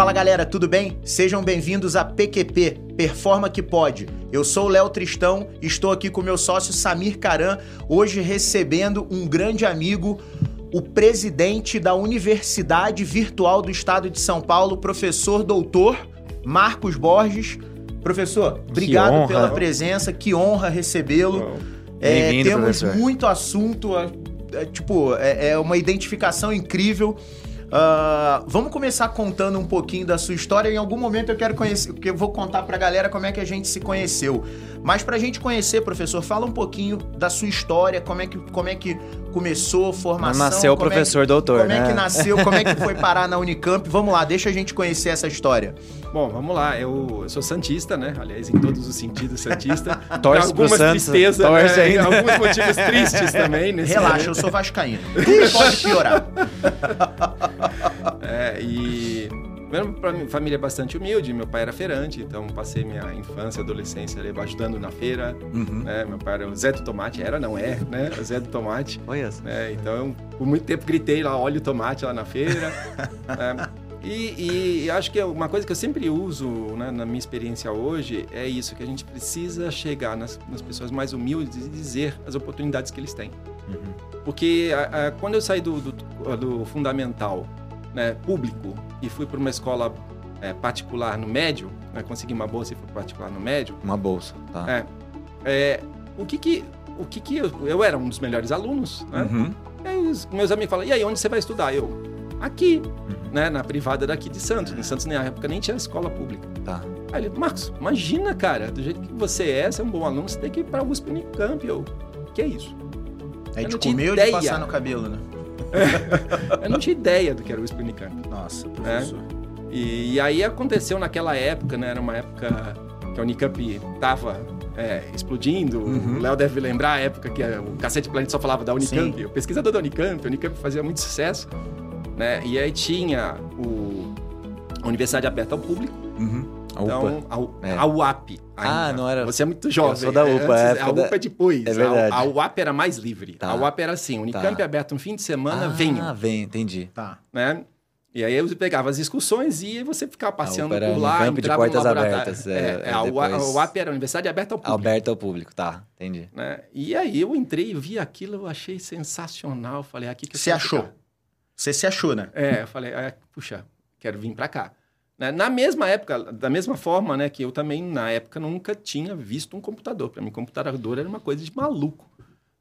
Fala galera, tudo bem? Sejam bem-vindos a PQP, Performa que Pode. Eu sou o Léo Tristão, estou aqui com meu sócio Samir Caran, hoje recebendo um grande amigo, o presidente da Universidade Virtual do Estado de São Paulo, professor doutor Marcos Borges. Professor, obrigado pela presença, que honra recebê-lo. É, temos professor. muito assunto, é, tipo, é, é uma identificação incrível. Uh, vamos começar contando um pouquinho da sua história. Em algum momento eu quero conhecer, porque eu vou contar pra galera como é que a gente se conheceu. Mas pra gente conhecer, professor, fala um pouquinho da sua história, como é que, como é que começou a formação. Nasceu o professor é que, doutor, como né? Como é que nasceu, como é que foi parar na Unicamp? Vamos lá, deixa a gente conhecer essa história. Bom, vamos lá. Eu, eu sou santista, né? Aliás, em todos os sentidos santista. torce algumas tristezas, né? alguns motivos tristes também. Relaxa, momento. eu sou vascaíno. Tudo pode piorar. é, e mesmo para minha família é bastante humilde, meu pai era feirante, então passei minha infância, adolescência ali, ajudando na feira. Uhum. Né? Meu pai era o Zé do Tomate, era, não é, né? O Zé do Tomate. Olha. Né? Então, por muito tempo gritei lá, olha o tomate lá na feira. né? E, e, acho que é uma coisa que eu sempre uso né, na minha experiência hoje é isso, que a gente precisa chegar nas, nas pessoas mais humildes e dizer as oportunidades que eles têm. Uhum. Porque a, a, quando eu saí do, do, do fundamental né, público e fui para uma escola é, particular no médio, né, consegui uma bolsa e fui particular no médio. Uma bolsa, tá. É, é, o que que, o que, que eu, eu era um dos melhores alunos, né? Uhum. E aí os meus amigos falam, e aí, onde você vai estudar? Eu, aqui, uhum. né, na privada daqui de Santos. Em Santos, na época, nem tinha escola pública. Tá. Aí ele, Marcos, imagina, cara, do jeito que você é, você é um bom aluno, você tem que ir para a USP Unicamp. Eu, que é isso? É de comer ou de passar no cabelo, né? eu não tinha ideia do que era o USP Unicamp. Nossa, professor. É? E, e, aí aconteceu naquela época, né? Era uma época que a Unicamp tava é, explodindo. Uhum. O Léo deve lembrar a época que o Cacete Planeta só falava da Unicamp. Sim. O pesquisador da Unicamp, a Unicamp fazia muito sucesso. Né? E aí tinha o, a Universidade Aberta ao Público. Uhum. A então, a, é. a UAP. Ainda. Ah, não era. Você é muito jovem. Eu sou da UPA. É, a UPA é depois. É verdade. A, a UAP era mais livre. Tá. A UAP era assim: Unicamp tá. é aberto um fim de semana, ah. Ah, vem, entendi. Tá. Né? E aí você pegava as discussões e você ficava passeando por lá. Campo de portas abertas. É, é, é depois... a UAP era a Universidade Aberta ao Público. Aberta ao Público, tá, entendi. Né? E aí eu entrei, vi aquilo, eu achei sensacional. Falei, aqui que eu Você achou? Ficar. Você se achou, né? É, eu falei, ah, puxa, quero vir para cá. Né? Na mesma época, da mesma forma, né, que eu também, na época, nunca tinha visto um computador. Para mim, computador era uma coisa de maluco.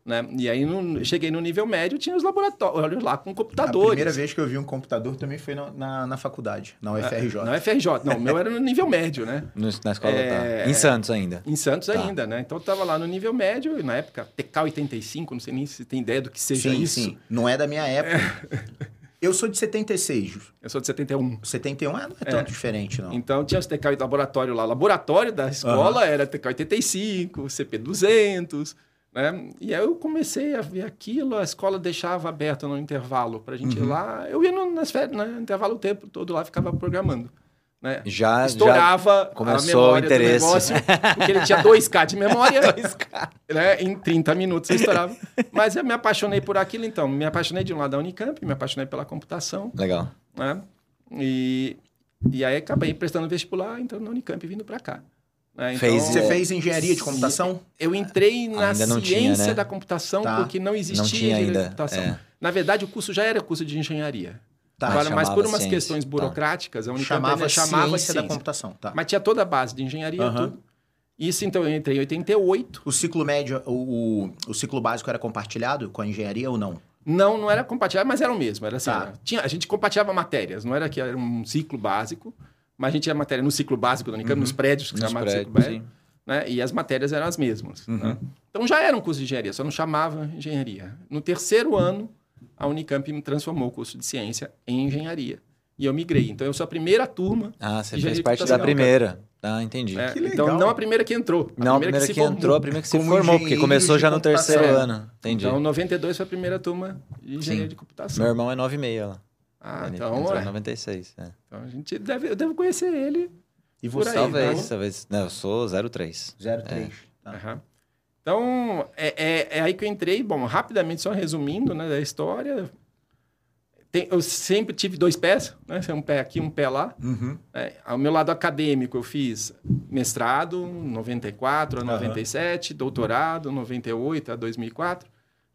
Né? E aí, no, cheguei no nível médio, tinha os laboratórios lá com computadores. A primeira vez que eu vi um computador também foi na, na, na faculdade, na UFRJ. É, na UFRJ. Não, o meu era no nível médio, né? No, na escola, é, tá. Em Santos ainda. Em Santos tá. ainda, né? Então, eu estava lá no nível médio, e na época, TK85, não sei nem se tem ideia do que seja sim, isso. Sim, Não é da minha época. É. Eu sou de 76. Eu sou de 71. 71 não é, é tanto diferente, não. Então tinha os TK laboratório lá. Laboratório da escola uhum. era TK85, CP200, né? E aí eu comecei a ver aquilo, a escola deixava aberta no intervalo para a gente uhum. ir lá. Eu ia no, nas férias, no intervalo o tempo todo lá, ficava programando. Né? Já estourava já começou o interesse. negócio, porque ele tinha 2K de memória. 2K. Né? Em 30 minutos estourava. Mas eu me apaixonei por aquilo, então. Me apaixonei de um lado da Unicamp, me apaixonei pela computação. Legal. Né? E, e aí acabei prestando vestibular, então na Unicamp vindo para cá. Né? Então, fez, você fez engenharia de computação? Eu entrei na ciência tinha, né? da computação tá. porque não existia não tinha ainda. computação. É. Na verdade, o curso já era curso de engenharia. Tá, Agora, mas por umas ciência. questões tá. burocráticas, tá. a Unicamp chamava, chamava ciência, ciência da computação. Tá. Mas tinha toda a base de engenharia uhum. tudo. Isso, então, eu entrei em 88. O ciclo médio, o, o, o, ciclo básico era compartilhado com a engenharia ou não? Não, não era compartilhado, mas era o mesmo. Era assim, tá. tinha, a gente compartilhava matérias, não era que era um ciclo básico, mas a gente tinha matéria no ciclo básico da Unicamp, uhum. nos prédios, que nos chamava prédios, ciclo básico. Né? E as matérias eram as mesmas. Uhum. Né? Então já era um curso de engenharia, só não chamava engenharia. No terceiro ano, a Unicamp me transformou o curso de ciência em engenharia e eu migrei. Então eu sou a primeira turma. Ah, você fez parte da primeira. Ah, entendi. É, então não a primeira que entrou. A não a primeira que, que entrou, a primeira que se Como formou, porque começou já no terceiro é. ano. Entendi. Então 92 foi a primeira turma de engenharia Sim. de computação. Meu irmão é 96 lá. Ah, ele então. Entrou é. 96. É. Então a gente deve, eu devo conhecer ele. E você? Aí, talvez, então... talvez. Não, eu sou 03. 03. É. Tá. Uhum. Então, é, é, é, aí que eu entrei. Bom, rapidamente, só resumindo né, da história, tem, eu sempre tive dois pés, né? Um pé aqui, um pé lá. Uhum. É, ao meu lado acadêmico, eu fiz mestrado, 94 a 97, uhum. doutorado, 98 a 2004,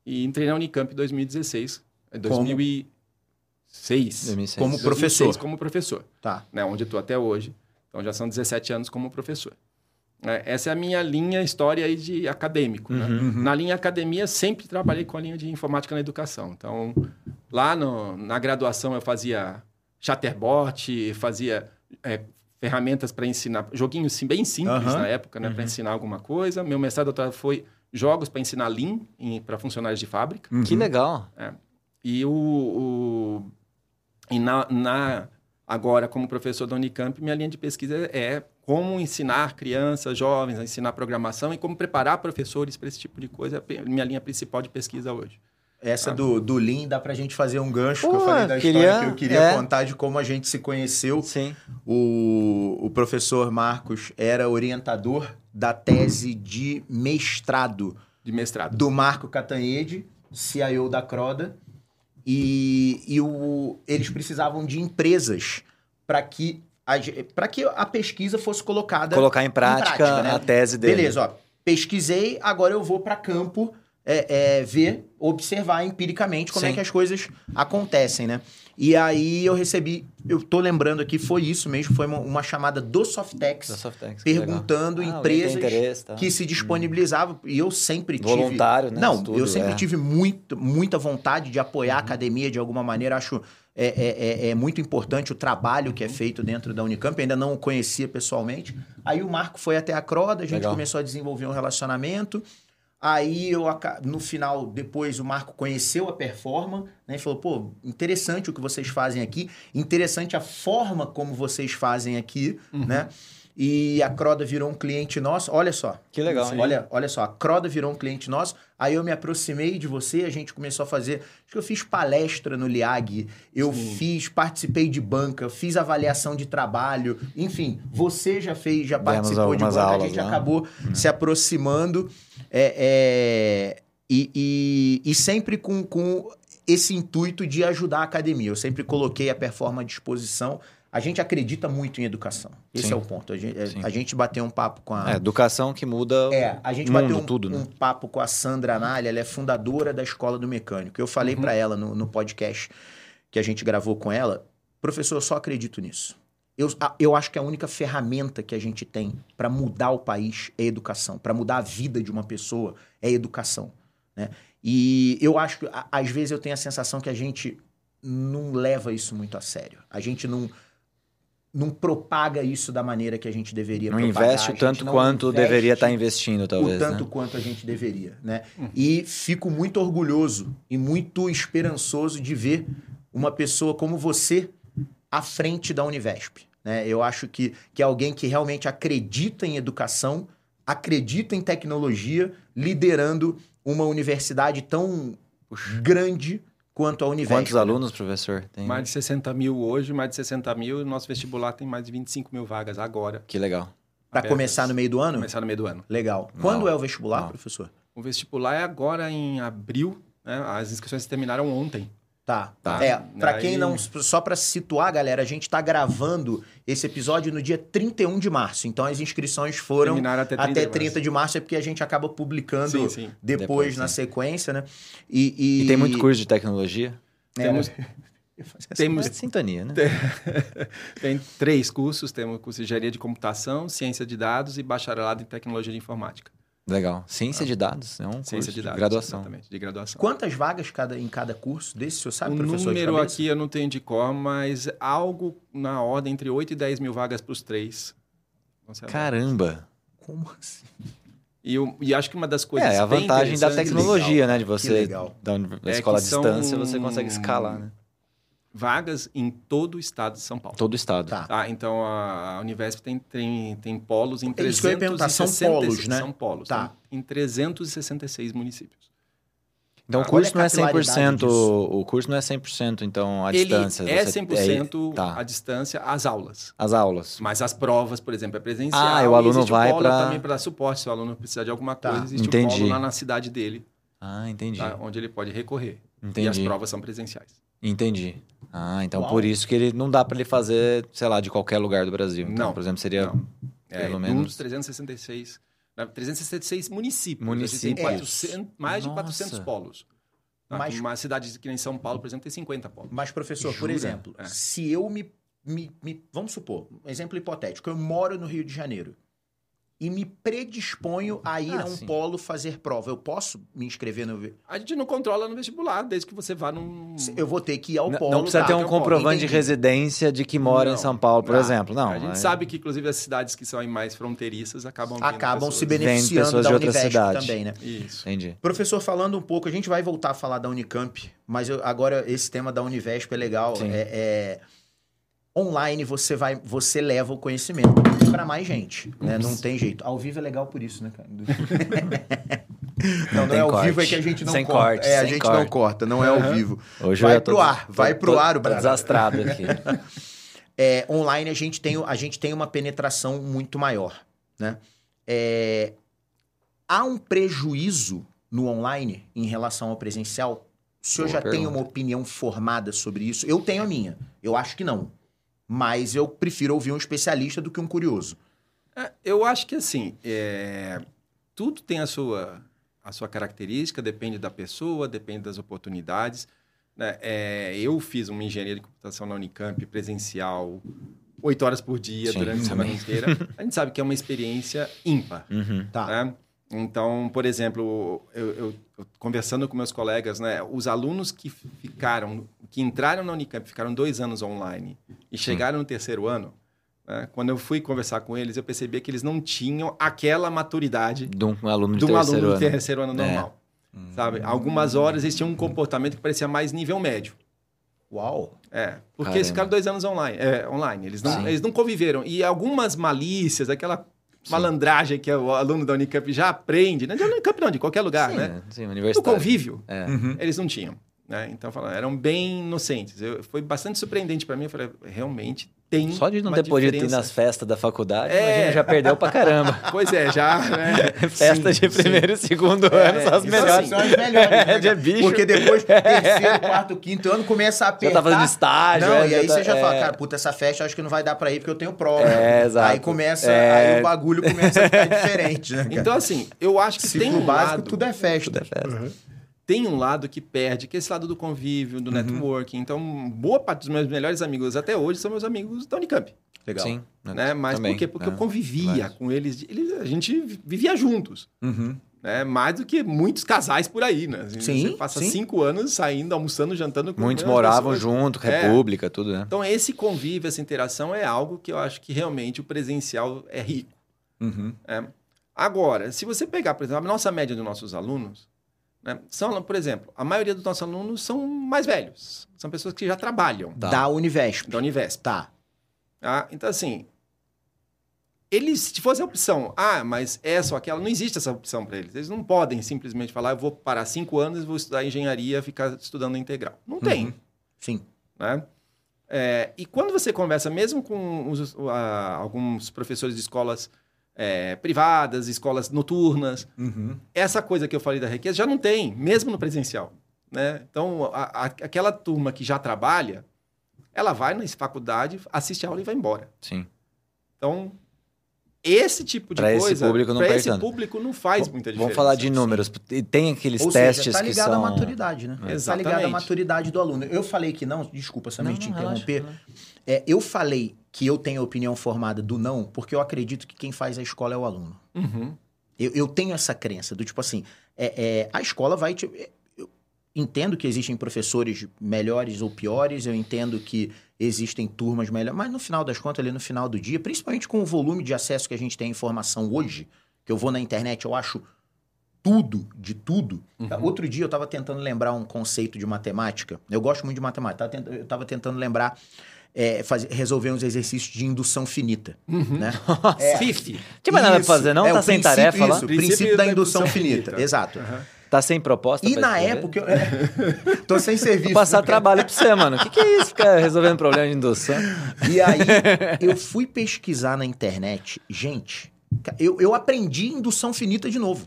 e entrei na Unicamp em 2016. 2006. 2006. Como professor. 2006 como professor. Tá. Né, onde estou até hoje. Então já são 17 anos como professor. É, essa é a minha linha história aí de acadêmico. Né? Uhum. Né? Na linha academia, sempre trabalhei com a linha de informática na educação. Então, lá no, na graduação, eu fazia chatterbot, fazia é, ferramentas para ensinar, joguinhos bem simples uhum. na época, né? Uhum. para ensinar alguma coisa. Meu mestrado doutorado foi jogos para ensinar Lean para funcionários de fábrica. Uhum. Que legal! É. E, o, o e na, na, agora, como professor da Unicamp, minha linha de pesquisa é como ensinar crianças, jovens a ensinar programação e como preparar professores para esse tipo de coisa. É a minha linha principal de pesquisa hoje. Essa ah. do, do Lean dá pra gente fazer um gancho, que eu falei da queria, história que eu queria é. contar de como a gente se conheceu. Sim. O, o professor Marcos era orientador da tese de mestrado. De mestrado. Do Marco Catanhede, CIO da Croda. E, e o, eles precisavam de empresas para que para que a pesquisa fosse colocada colocar em prática, em prática né? a tese dele. Beleza, ó. Pesquisei, agora eu vou para campo é, é, ver, observar empiricamente como é Sim. é que as coisas acontecem, né? E aí eu recebi, eu tô lembrando aqui, foi isso mesmo, foi uma, uma chamada do Softex, Softex perguntando ah, empresas tá. que se disponibilizavam. Hum. E eu sempre tive. Voluntário, né? Não, Estudo, eu sempre é. tive muito, muita vontade de apoiar uhum. a academia de alguma maneira. Acho é, é, é, é, muito importante o trabalho que é feito dentro da Unicamp. Eu ainda não o conhecia pessoalmente. Aí o Marco foi até a Croda, a gente Legal. começou a desenvolver um relacionamento. Aí eu no final, depois o Marco conheceu a performance, né? E falou, pô, interessante o que vocês fazem aqui, interessante a forma como vocês fazem aqui, uhum. né? E a Croda virou um cliente nosso. Olha só. Que legal, hein? Olha, olha só, a Croda virou um cliente nosso. Aí eu me aproximei de você, a gente começou a fazer. Acho que eu fiz palestra no LIAG, eu Sim. fiz, participei de banca, fiz avaliação de trabalho. Enfim, você já fez, já participou de banca, aulas, a gente né? acabou hum. se aproximando. É, é, e, e, e, sempre com, com esse intuito de ajudar a academia. Eu sempre coloquei a performance à disposição. A gente acredita muito em educação. Esse Sim. é o ponto. A gente, é, a gente, bateu um papo com a. É, educação que muda. É, a gente bateu um, tudo, né? um papo com a Sandra Anália, ela é fundadora da Escola do Mecânico. Eu falei uhum. para ela no, no podcast que a gente gravou com ela, professor, eu só acredito nisso. Eu, eu acho que a única ferramenta que a gente tem para mudar o país é educação. Para mudar a vida de uma pessoa é educação. Né? E eu acho que, às vezes, eu tenho a sensação que a gente não leva isso muito a sério. A gente não, não propaga isso da maneira que a gente deveria não propagar. Investe o tanto quanto deveria estar tá investindo, talvez. O tanto né? quanto a gente deveria. Né? E fico muito orgulhoso e muito esperançoso de ver uma pessoa como você à frente da Univesp. Né? Eu acho que, que é alguém que realmente acredita em educação, acredita em tecnologia, liderando uma universidade tão Puxa. grande quanto a Univesp. Quantos né? alunos, professor? Tem... Mais de 60 mil hoje, mais de 60 mil. Nosso vestibular tem mais de 25 mil vagas agora. Que legal. Para começar no meio do ano? Começar no meio do ano. Legal. Quando é o vestibular, Não. professor? O vestibular é agora em abril. Né? As inscrições terminaram ontem. Tá. tá. É, para quem não. Só para situar, galera, a gente tá gravando esse episódio no dia 31 de março. Então as inscrições foram até 30, até 30 de, março. é porque a gente acaba publicando sim, sim. Depois, depois, na sim. sequência, né? E, e... e, tem muito curso de tecnologia? É, temos. Temos sintonia, né? Tem, tem três cursos: temos curso de engenharia de computação, ciência de dados e bacharelado em tecnologia de informática. Legal. Ciência de dados, é um Ciência de, dados, de graduação. Exatamente, de graduação. Quantas vagas cada, em cada curso desse, o senhor sabe, o professor? O número aqui eu não tenho de cor, mas algo na ordem entre 8 e 10 mil vagas para os três. Caramba! Como assim? E, eu, e acho que uma das coisas. É, a vantagem da tecnologia, né? De você, da, da é escola à distância, você consegue escalar, né? Vagas em todo o estado de São Paulo. Todo o estado. Tá. tá então a Univesp tem, tem, tem polos em 366 são polos, né? São polos. Tá. Em 366 municípios. Então ah, o curso não é 100%, disso? o curso não é 100% então Ele distância. é 100% é, tá. à distância as aulas. As aulas. Mas as provas, por exemplo, é presencial. Ah, o aluno vai para também para suporte, se o aluno precisar de alguma tá. coisa, existe entendi. o polo lá na cidade dele. Ah, entendi. Tá? Onde ele pode recorrer. Entendi. E as provas são presenciais. Entendi. Ah, então Uau. por isso que ele não dá para ele fazer, sei lá, de qualquer lugar do Brasil. Então, não. por exemplo, seria não. pelo é, menos... Um dos 366... 366 municípios. Municípios. Tem 400, mais Nossa. de 400 polos. Tá? Mas, uma cidade que nem São Paulo, por exemplo, tem 50 polos. Mas, professor, Jura? por exemplo, é. se eu me, me, me, Vamos supor, um exemplo hipotético. Eu moro no Rio de Janeiro e me predisponho a ir ah, a um sim. polo fazer prova. Eu posso me inscrever no. A gente não controla no vestibular, desde que você vá num. Eu vou ter que ir ao não, polo. Não precisa tá, ter um comprovante de residência de que mora não, em São Paulo, por exemplo. Não. A gente sabe que, inclusive, as cidades que são mais fronteiriças acabam Acabam se beneficiando da universidade também, né? Isso. Entendi. Professor, falando um pouco, a gente vai voltar a falar da Unicamp, mas eu, agora esse tema da Univesp é legal. É, é online você vai, você leva o conhecimento para mais gente, né? Não tem jeito. Ao vivo é legal por isso, né, cara? não, não é ao corte. vivo é que a gente não sem corta. Corte, é, a gente corte. não corta, não é ao vivo. Hoje vai pro tô, ar, vai pro tô, ar o Brasil. desastrado aqui. é, online a gente tem a gente tem uma penetração muito maior, né? É, há um prejuízo no online em relação ao presencial? O senhor Boa já pergunta. tem uma opinião formada sobre isso? Eu tenho a minha. Eu acho que não mas eu prefiro ouvir um especialista do que um curioso. É, eu acho que assim, é... tudo tem a sua, a sua característica, depende da pessoa, depende das oportunidades. Né? É, eu fiz uma engenharia de computação na Unicamp presencial, oito horas por dia, Sim, durante a semana inteira. A gente sabe que é uma experiência ímpar. Uhum. Tá. Né? Então, por exemplo, eu, eu, eu, conversando com meus colegas, né, os alunos que ficaram, que entraram na Unicamp, ficaram dois anos online e chegaram no terceiro ano, né, quando eu fui conversar com eles, eu percebi que eles não tinham aquela maturidade de um aluno de, de um terceiro, aluno ano. de terceiro ano normal. É. Sabe? Algumas horas eles tinham um comportamento que parecia mais nível médio. Uau! É, porque Caramba. eles ficaram dois anos online. É, online. Eles, não, eles não conviveram. E algumas malícias, aquela Sim. malandragem que o aluno da Unicamp já aprende, né? De Unicamp não, de qualquer lugar, sim, né? Sim, universidade. O convívio, é. uhum. eles não tinham. Né? Então, falando, eram bem inocentes. Eu, foi bastante surpreendente para mim. Eu falei, realmente tem Só de não ter podido ir nas festas da faculdade, é... imagina, já perdeu pra caramba. Pois é, já. Né? Festa sim, de primeiro sim. e segundo é, ano são as melhores. São as melhores. Né? de bicho. Porque depois, terceiro, quarto, quinto ano, começa a apertar. Já tá fazendo estágio. Não, é, e aí tá, você já é... fala, cara, puta, essa festa acho que não vai dar pra ir porque eu tenho prova. É, exato. Aí começa, é... aí o bagulho começa a ficar diferente, né? Cara? Então, assim, eu acho que Ciclo tem um básico, lado... tudo é festa. Tudo é festa. Uhum tem um lado que perde, que é esse lado do convívio, do uhum. networking. Então, boa parte dos meus melhores amigos até hoje são meus amigos da Unicamp. Legal. Sim. Né? Mas também, por quê? Porque é, eu convivia com eles, eles, a gente vivia juntos. Uhum. Né? Mais do que muitos casais por aí, né? Sim, Você passa sim. cinco anos saindo, almoçando, jantando com Muitos moravam pessoas. junto, república, é. tudo, né? Então, esse convívio, essa interação é algo que eu acho que realmente o presencial é rico. Uhum. É. Agora, se você pegar, por exemplo, a nossa média dos nossos alunos, né? São, por exemplo, a maioria dos nossos alunos são mais velhos. São pessoas que já trabalham. Tá. Da Univesp. Da Univesp. Tá. Ah, então, assim, eles, se fosse a opção, ah, mas essa ou aquela, não existe essa opção para eles. Eles não podem simplesmente falar, eu vou parar cinco anos e vou estudar engenharia ficar estudando integral. Não tem. Uhum. Sim. Né? É, e quando você conversa, mesmo com os, uh, alguns professores de escolas é, privadas, escolas noturnas. Uhum. Essa coisa que eu falei da riqueza já não tem, mesmo no presencial. Né? Então, a, a, aquela turma que já trabalha, ela vai na faculdade, assiste a aula e vai embora. Sim. Então, esse tipo de pra coisa, esse público não para esse público não faz muita diferença. Vamos falar de números. Tem aqueles Ou testes seja, tá ligado à maturidade, né? É. Exatamente. Tá ligado à maturidade do aluno. Eu falei que não, desculpa, Samir, te interromper. Relaxa, é, eu falei que eu tenho a opinião formada do não, porque eu acredito que quem faz a escola é o aluno. Uhum. Eu, eu, tenho essa crença do tipo assim, é, é, a escola vai te. Entendo que existem professores melhores ou piores, eu entendo que existem turmas melhores, mas no final das contas, ali no final do dia, principalmente com o volume de acesso que a gente tem à informação hoje, que eu vou na internet, eu acho tudo, de tudo. Uhum. Outro dia eu estava tentando lembrar um conceito de matemática. Eu gosto muito de matemática. Eu estava tentando lembrar é, fazer, resolver uns exercícios de indução finita. Uhum. Né? Nossa, é, Fifi. Tinha mais nada pra fazer, não? É, tá sem tarefa isso, lá? O princípio, princípio da, indução, indução finita. finita. Exato. Uhum. Tá sem proposta? E na época, eu, é, tô sem serviço. Vou passar trabalho pra você, mano. O que, que é isso, ficar resolvendo problema de indução? E aí, eu fui pesquisar na internet. Gente, eu, eu aprendi indução finita de novo.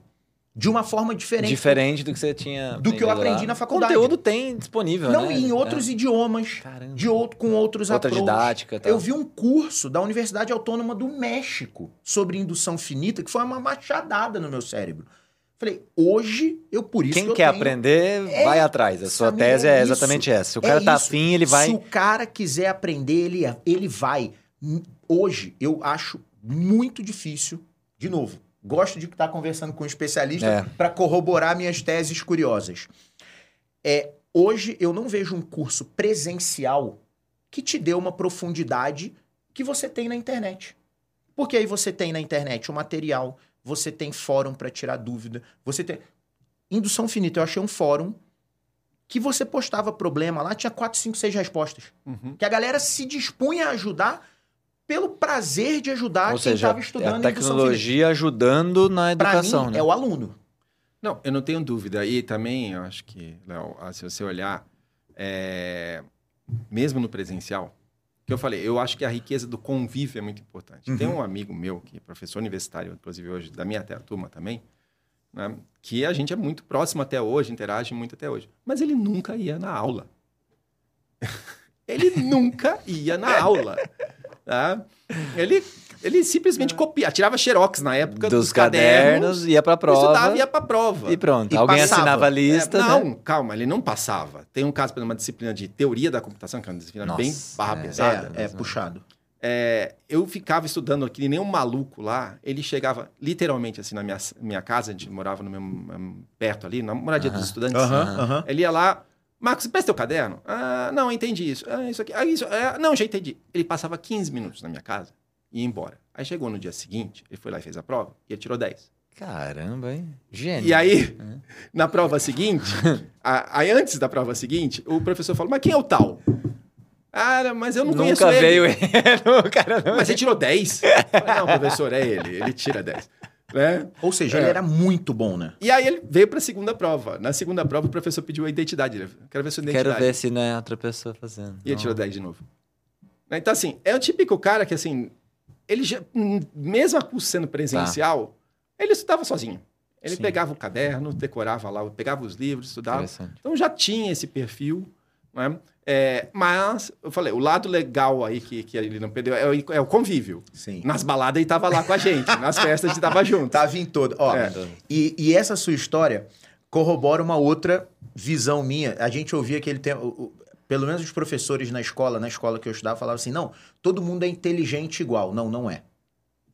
de uma forma diferente. Diferente do que você tinha. Do que eu aprendi lá. na faculdade. O conteúdo tem disponível, Não, né? em outros é. idiomas. Caramba. De outro, com outros Outra approach. didática. Tá. Eu vi um curso da Universidade Autônoma do México sobre indução finita, que foi uma machadada no meu cérebro. Falei, hoje eu por isso. Quem que quer tenho... aprender, é, vai atrás. A sua tese é, é exatamente essa. Se o cara é tá afim, ele vai. Se o cara quiser aprender, ele, ele vai. Hoje eu acho muito difícil, de novo, gosto de estar conversando com um especialista é. para corroborar minhas teses curiosas. É, hoje eu não vejo um curso presencial que te dê uma profundidade que você tem na internet. Porque aí você tem na internet o material, você tem fórum para tirar dúvida, você tem indução finita. Eu achei um fórum que você postava problema lá, tinha 4, 5, 6 respostas. Uhum. Que a galera se dispunha a ajudar pelo prazer de ajudar Ou quem estava estudando é a tecnologia ajudando na educação, mim, né? é o aluno. Não, eu não tenho dúvida. E também, eu acho que, Léo, se você olhar, é... mesmo no presencial, que eu falei, eu acho que a riqueza do convívio é muito importante. Uhum. Tem um amigo meu, que é professor universitário, inclusive hoje, da minha turma também, né, que a gente é muito próximo até hoje, interage muito até hoje. Mas ele nunca ia na aula. ele nunca ia na aula. Tá? Ele, ele simplesmente copiava, tirava xerox na época dos, dos cadernos, cadernos, ia para prova. Estudava e ia para prova. E pronto, e alguém passava. assinava a lista. É, né? não, né? calma, ele não passava. Tem um caso, por exemplo, uma disciplina de teoria da computação, que é uma disciplina Nossa, bem barra é, pesada. É, é puxado. É, eu ficava estudando aqui, nem um maluco lá. Ele chegava literalmente assim na minha, minha casa, a gente morava no mesmo, perto ali, na moradia uh -huh. dos estudantes. Uh -huh, uh -huh. Ele ia lá, Marcos, presta teu caderno? Ah, não, entendi isso. Ah, isso aqui. Ah, isso. É, não, já entendi. Ele passava 15 minutos na minha casa e ia embora. Aí chegou no dia seguinte, ele foi lá e fez a prova e ele tirou 10. Caramba, hein? Gênio. E aí, é. na prova seguinte, a, aí antes da prova seguinte, o professor falou: Mas quem é o tal? Ah, mas eu não Nunca conheço ele. veio ele. cara não mas ele tirou 10? não, professor, é ele. Ele tira 10. Né? Ou seja, É. ele era muito bom, né? E aí ele veio para a segunda prova. Na segunda prova, o professor pediu a identidade. Ele, Quero ver sua identidade. Quero ver se não é outra pessoa fazendo. E ele tirou 10 de novo. Então, assim, é o típico cara que, assim, ele já, hum, mesmo a curso sendo presencial, ele estudava sozinho. Ele Sim. pegava o caderno, decorava lá, pegava os livros, estudava. Então já tinha esse perfil, né? É, mas, eu falei, o lado legal aí que, que ele não perdeu é o, é o convívio. Sim. Nas baladas ele tava lá com a gente, nas festas ele tava junto. Tava em todo. Ó, É. e, e essa sua história corrobora uma outra visão minha. A gente ouvia aquele tempo. Pelo menos os professores na escola, na escola que eu estudava, falavam assim: não, todo mundo é inteligente igual. Não, não é.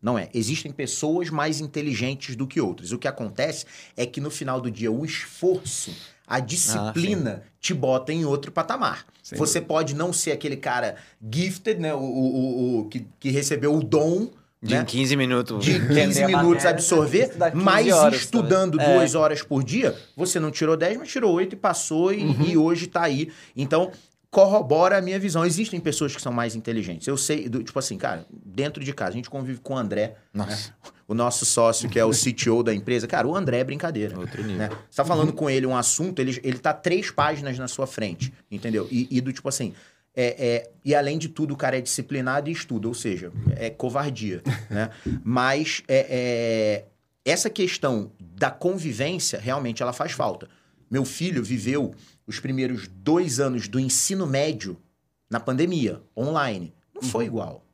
Não é. Existem pessoas mais inteligentes do que outras. O que acontece é que no final do dia, o esforço, a disciplina te bota em outro patamar. Sem Você pode não ser aquele cara gifted, né? O, o, o- o- que, que recebeu o dom. De né? em 15 minutos. de 15 entender a minutos absorver, estudar 15 mas horas, estudando talvez. duas horas por dia, você não tirou 10, mas tirou 8 e passou e, Uhum. e hoje tá aí. Então, corrobora a minha visão. Existem pessoas que são mais inteligentes. Eu sei, do- tipo assim, cara, dentro de casa, a gente convive com o André, Nossa, o nosso sócio, que é o CTO da empresa. Cara, o André é brincadeira. outro nível. Né? Você tá falando com ele um assunto, ele, ele tá três páginas na sua frente, entendeu? E, e do tipo assim. É, é- e além de tudo, o cara é disciplinado e estuda, ou seja, é covardia, né? Mas é, é, essa questão da convivência, realmente, ela faz falta. Meu filho viveu os primeiros dois anos do ensino médio na pandemia, online. Não foi igual.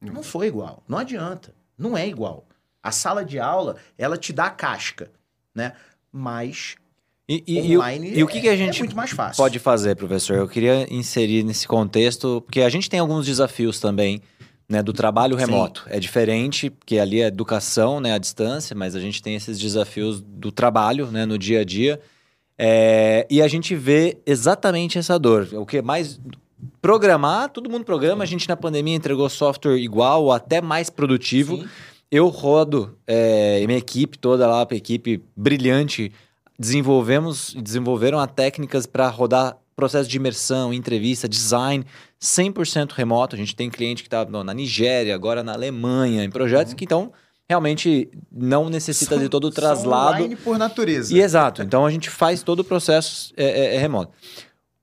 Não foi igual. Não adianta. Não é igual. A sala de aula, ela te dá a casca, né? Mas E, e- e o- online e o que, que a é- gente é muito mais fácil. pode fazer, professor? Eu queria inserir nesse contexto, porque a gente tem alguns desafios também, né, do trabalho Sim. remoto. É diferente, porque ali é educação, né, à distância, mas a gente tem esses desafios do trabalho, né, no dia a dia. É, e a gente vê exatamente essa dor. O que mais programar, todo mundo programa. A gente na pandemia entregou software igual ou até mais produtivo. Sim. Eu rodo, é, e minha equipe toda lá, a equipe brilhante, desenvolvemos e desenvolveram a técnicas para rodar processo de imersão, entrevista, design, 100% remoto. A gente tem cliente que está na Nigéria, agora na Alemanha, em projetos que então realmente não necessita São- de todo o traslado. online por natureza. E exato. Então a gente faz todo o processo é, é- é remoto.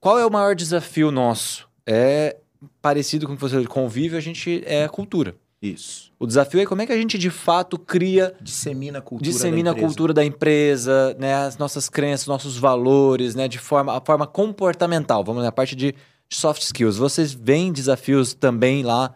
Qual é o maior desafio nosso? É parecido com o que você convive, a gente é a cultura. Isso. O desafio é como é que a gente de fato cria, Dissemina a cultura dissemina da a empresa. cultura da empresa, né, as nossas crenças, nossos valores, né, de forma a forma comportamental. Vamos na parte de soft skills. Vocês veem desafios também lá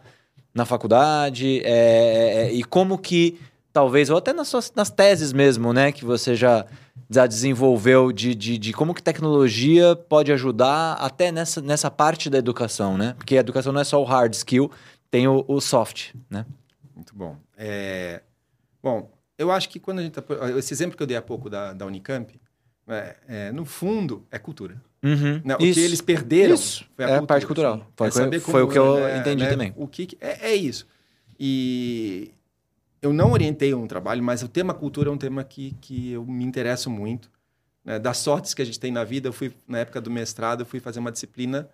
na faculdade é, é, e como que talvez ou até nas suas nas teses mesmo, né, que você já já desenvolveu de, de, de como que tecnologia pode ajudar até nessa, nessa parte da educação, né? Porque a educação não é só o hard skill, tem o, o soft, né? Muito bom. É, Bom, eu acho que quando a gente... Tá... Esse exemplo que eu dei há pouco da, da Unicamp, né, é, no fundo, é cultura. Uhum. Né? O que eles perderam Isso. foi a é a cultura. parte cultural. Foi, É foi- saber foi o como, que eu né, entendi né, também. O que que- é, é isso. E eu não orientei um trabalho, mas o tema cultura é um tema que, que eu me interesso muito. né? Das sortes que a gente tem na vida, eu fui na época do mestrado, eu fui fazer uma disciplina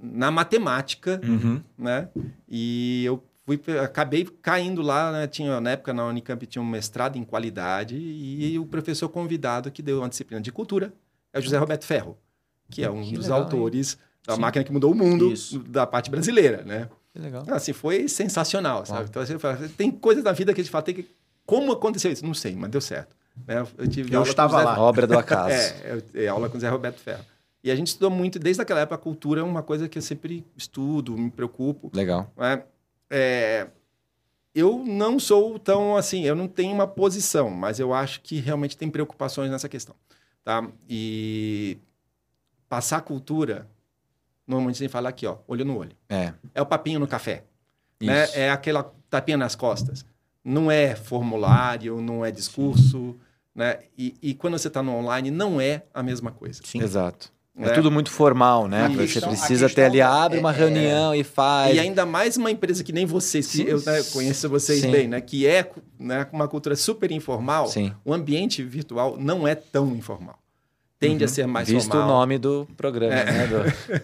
na matemática, Uhum. né? E eu fui, acabei caindo lá, né? Tinha na época na Unicamp tinha um mestrado em qualidade e o professor convidado que deu uma disciplina de cultura é o José Roberto Ferro, que é um Que dos legal, hein? autores da Sim. máquina que mudou o mundo Isso. da parte brasileira, né? Que legal. Assim, foi sensacional, sabe? Uau. Então, assim, eu falo, tem coisas da vida que a gente fala, tem que... Como aconteceu isso? Não sei, mas deu certo. Né? Eu, tive Eu aula com o estava Zé- lá. Obra do acaso. É, eu, é, aula com o Zé Roberto Ferro. E a gente estudou muito, desde aquela época, a cultura é uma coisa que eu sempre estudo, me preocupo. Legal. né? É, eu não sou tão assim, eu não tenho uma posição, mas eu acho que realmente tem preocupações nessa questão. Tá? E passar cultura, normalmente a gente fala aqui, ó, olho no olho. É. É o papinho no café Isso. né? É aquela tapinha nas costas. Não é formulário, não é discurso, né? E, e quando você está no online, não é a mesma coisa. Sim. Exato. É né? tudo muito formal, né? Você precisa ter questão ali, abre é- uma é- reunião e faz. E ainda mais uma empresa que nem vocês, que eu né, conheço vocês Sim. bem, né? Que é né, uma cultura super informal. Sim. O ambiente virtual não é tão informal. Tende a ser mais Uhum. Visto formal. o nome do programa, É. né? Do-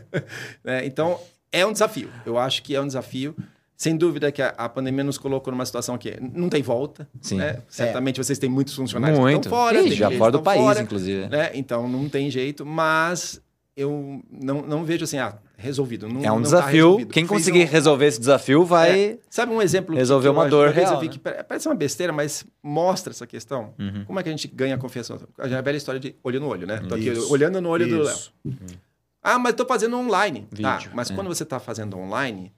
né? Então, é um desafio. Eu acho que é um desafio. Sem dúvida que a, a pandemia nos colocou numa situação que não tem volta. Sim. né? Certamente vocês têm muitos funcionários que Muito. estão fora. Tem já fora que do país, fora, inclusive. né? Então, não tem jeito. Mas eu não, não vejo assim, ah, resolvido. Não, É um tá desafio. resolvido. Quem conseguir um- resolver esse desafio vai. É, sabe um exemplo? que- resolver que uma dor real, né? que pare- parece uma besteira, mas mostra essa questão. Uhum. Como é que a gente ganha confiança? A é a velha história de olho no olho, né? Tô aqui Isso. olhando no olho do Léo. Isso. Ah, mas estou fazendo online. tá, Vídeo, mas é. quando você está fazendo online,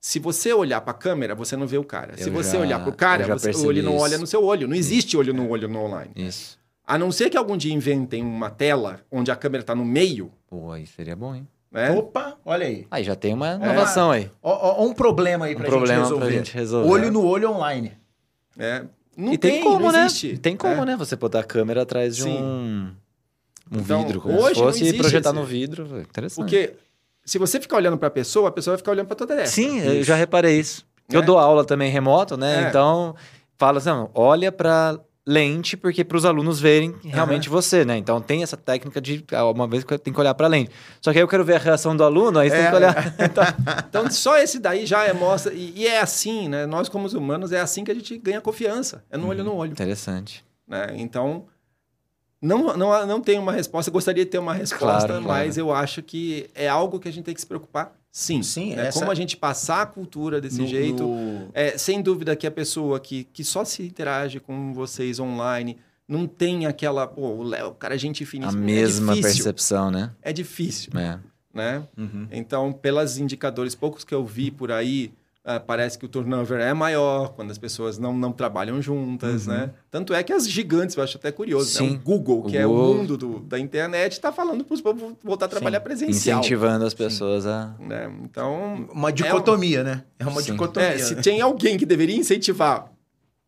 se você olhar para a câmera, você não vê o cara. se Eu você já- olhar para o cara, você, olho não isso. olha no seu olho. Não existe olho no olho no online. Isso. A não ser que algum dia inventem uma tela onde a câmera está no meio, Pô, aí seria bom, hein? né? Opa, olha aí. Aí já tem uma inovação aí. Ó, ó, ó um problema aí Um pra problema gente resolver. pra gente resolver. Olho no olho online. É, Não e tem, tem, como, não né? existe. E Tem como, É. né? Você botar a câmera atrás de Sim. um, um Então, vidro, como hoje se fosse, e projetar esse- no vidro. Interessante. Porque se você ficar olhando para a pessoa, a pessoa vai ficar olhando para toda essa. Sim, eu já reparei isso. Eu Né? dou aula também remoto, né? É. Então, fala assim, não, olha pra lente, porque para os alunos verem realmente você, né? Então tem essa técnica de ah, uma vez que tem que olhar pra lente. Só que aí eu quero ver a reação do aluno, aí você tem É. que olhar. Então, só esse daí já é mostra. E, e é assim, né? Nós, como os humanos, é assim que a gente ganha confiança. É no olho no olho. Interessante. né? Então, não, não, não tem uma resposta. Eu gostaria de ter uma resposta, Claro, mas claro. eu acho que é algo que a gente tem que se preocupar, sim. Sim, né? essa- Como a gente passar a cultura desse No- jeito. no- É, sem dúvida que a pessoa que, que só se interage com vocês online não tem aquela. Pô, o Léo, o cara é gente A finíssima. mesma é percepção, né? É difícil, É. né? Uhum. Então, pelos indicadores poucos que eu vi por aí, ah, parece que o turnover é maior quando as pessoas não, não trabalham juntas, né? Tanto é que as gigantes, eu acho até curioso, né? Sim. O Google, que O é o Google. mundo do- da internet, está falando para os povos voltar a trabalhar presencial. Incentivando as pessoas a. Né? Então, Uma dicotomia, né? É uma Sim. dicotomia. é, se né? tem alguém que deveria incentivar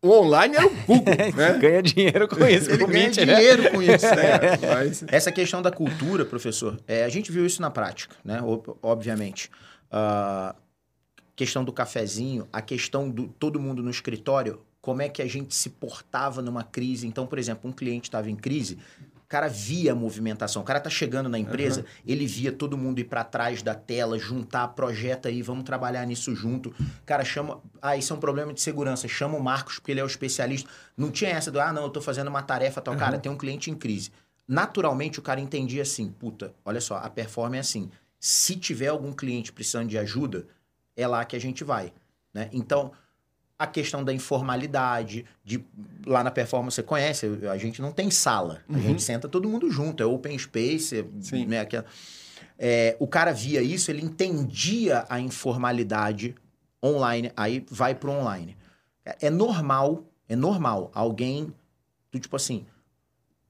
o online, é o Google, né? Ganha dinheiro com isso. Ele com ganha né? dinheiro com isso. né? É, mas... Essa questão da cultura, professor, é, a gente viu isso na prática, né? Ob- Obviamente. A questão do cafezinho, a questão do todo mundo no escritório, como é que a gente se portava numa crise. Então, por exemplo, um cliente estava em crise, o cara via a movimentação. O cara tá chegando na empresa, ele via todo mundo ir para trás da tela, juntar, projeta aí, vamos trabalhar nisso junto. O cara chama, ah, isso é um problema de segurança, chama o Marcos porque ele é o especialista. Não tinha essa do, ah, não, eu tô fazendo uma tarefa tal. Cara, tem um cliente em crise. Naturalmente, o cara entendia assim, puta, olha só, a performance é assim. Se tiver algum cliente precisando de ajuda, é lá que a gente vai, né? Então, a questão da informalidade, de lá na performance você conhece, a gente não tem sala, a Uhum. gente senta todo mundo junto, é open space, é, Sim. né, aquela- é, o cara via isso, ele entendia a informalidade online, aí vai pro online. É, é normal, é normal alguém do tipo assim,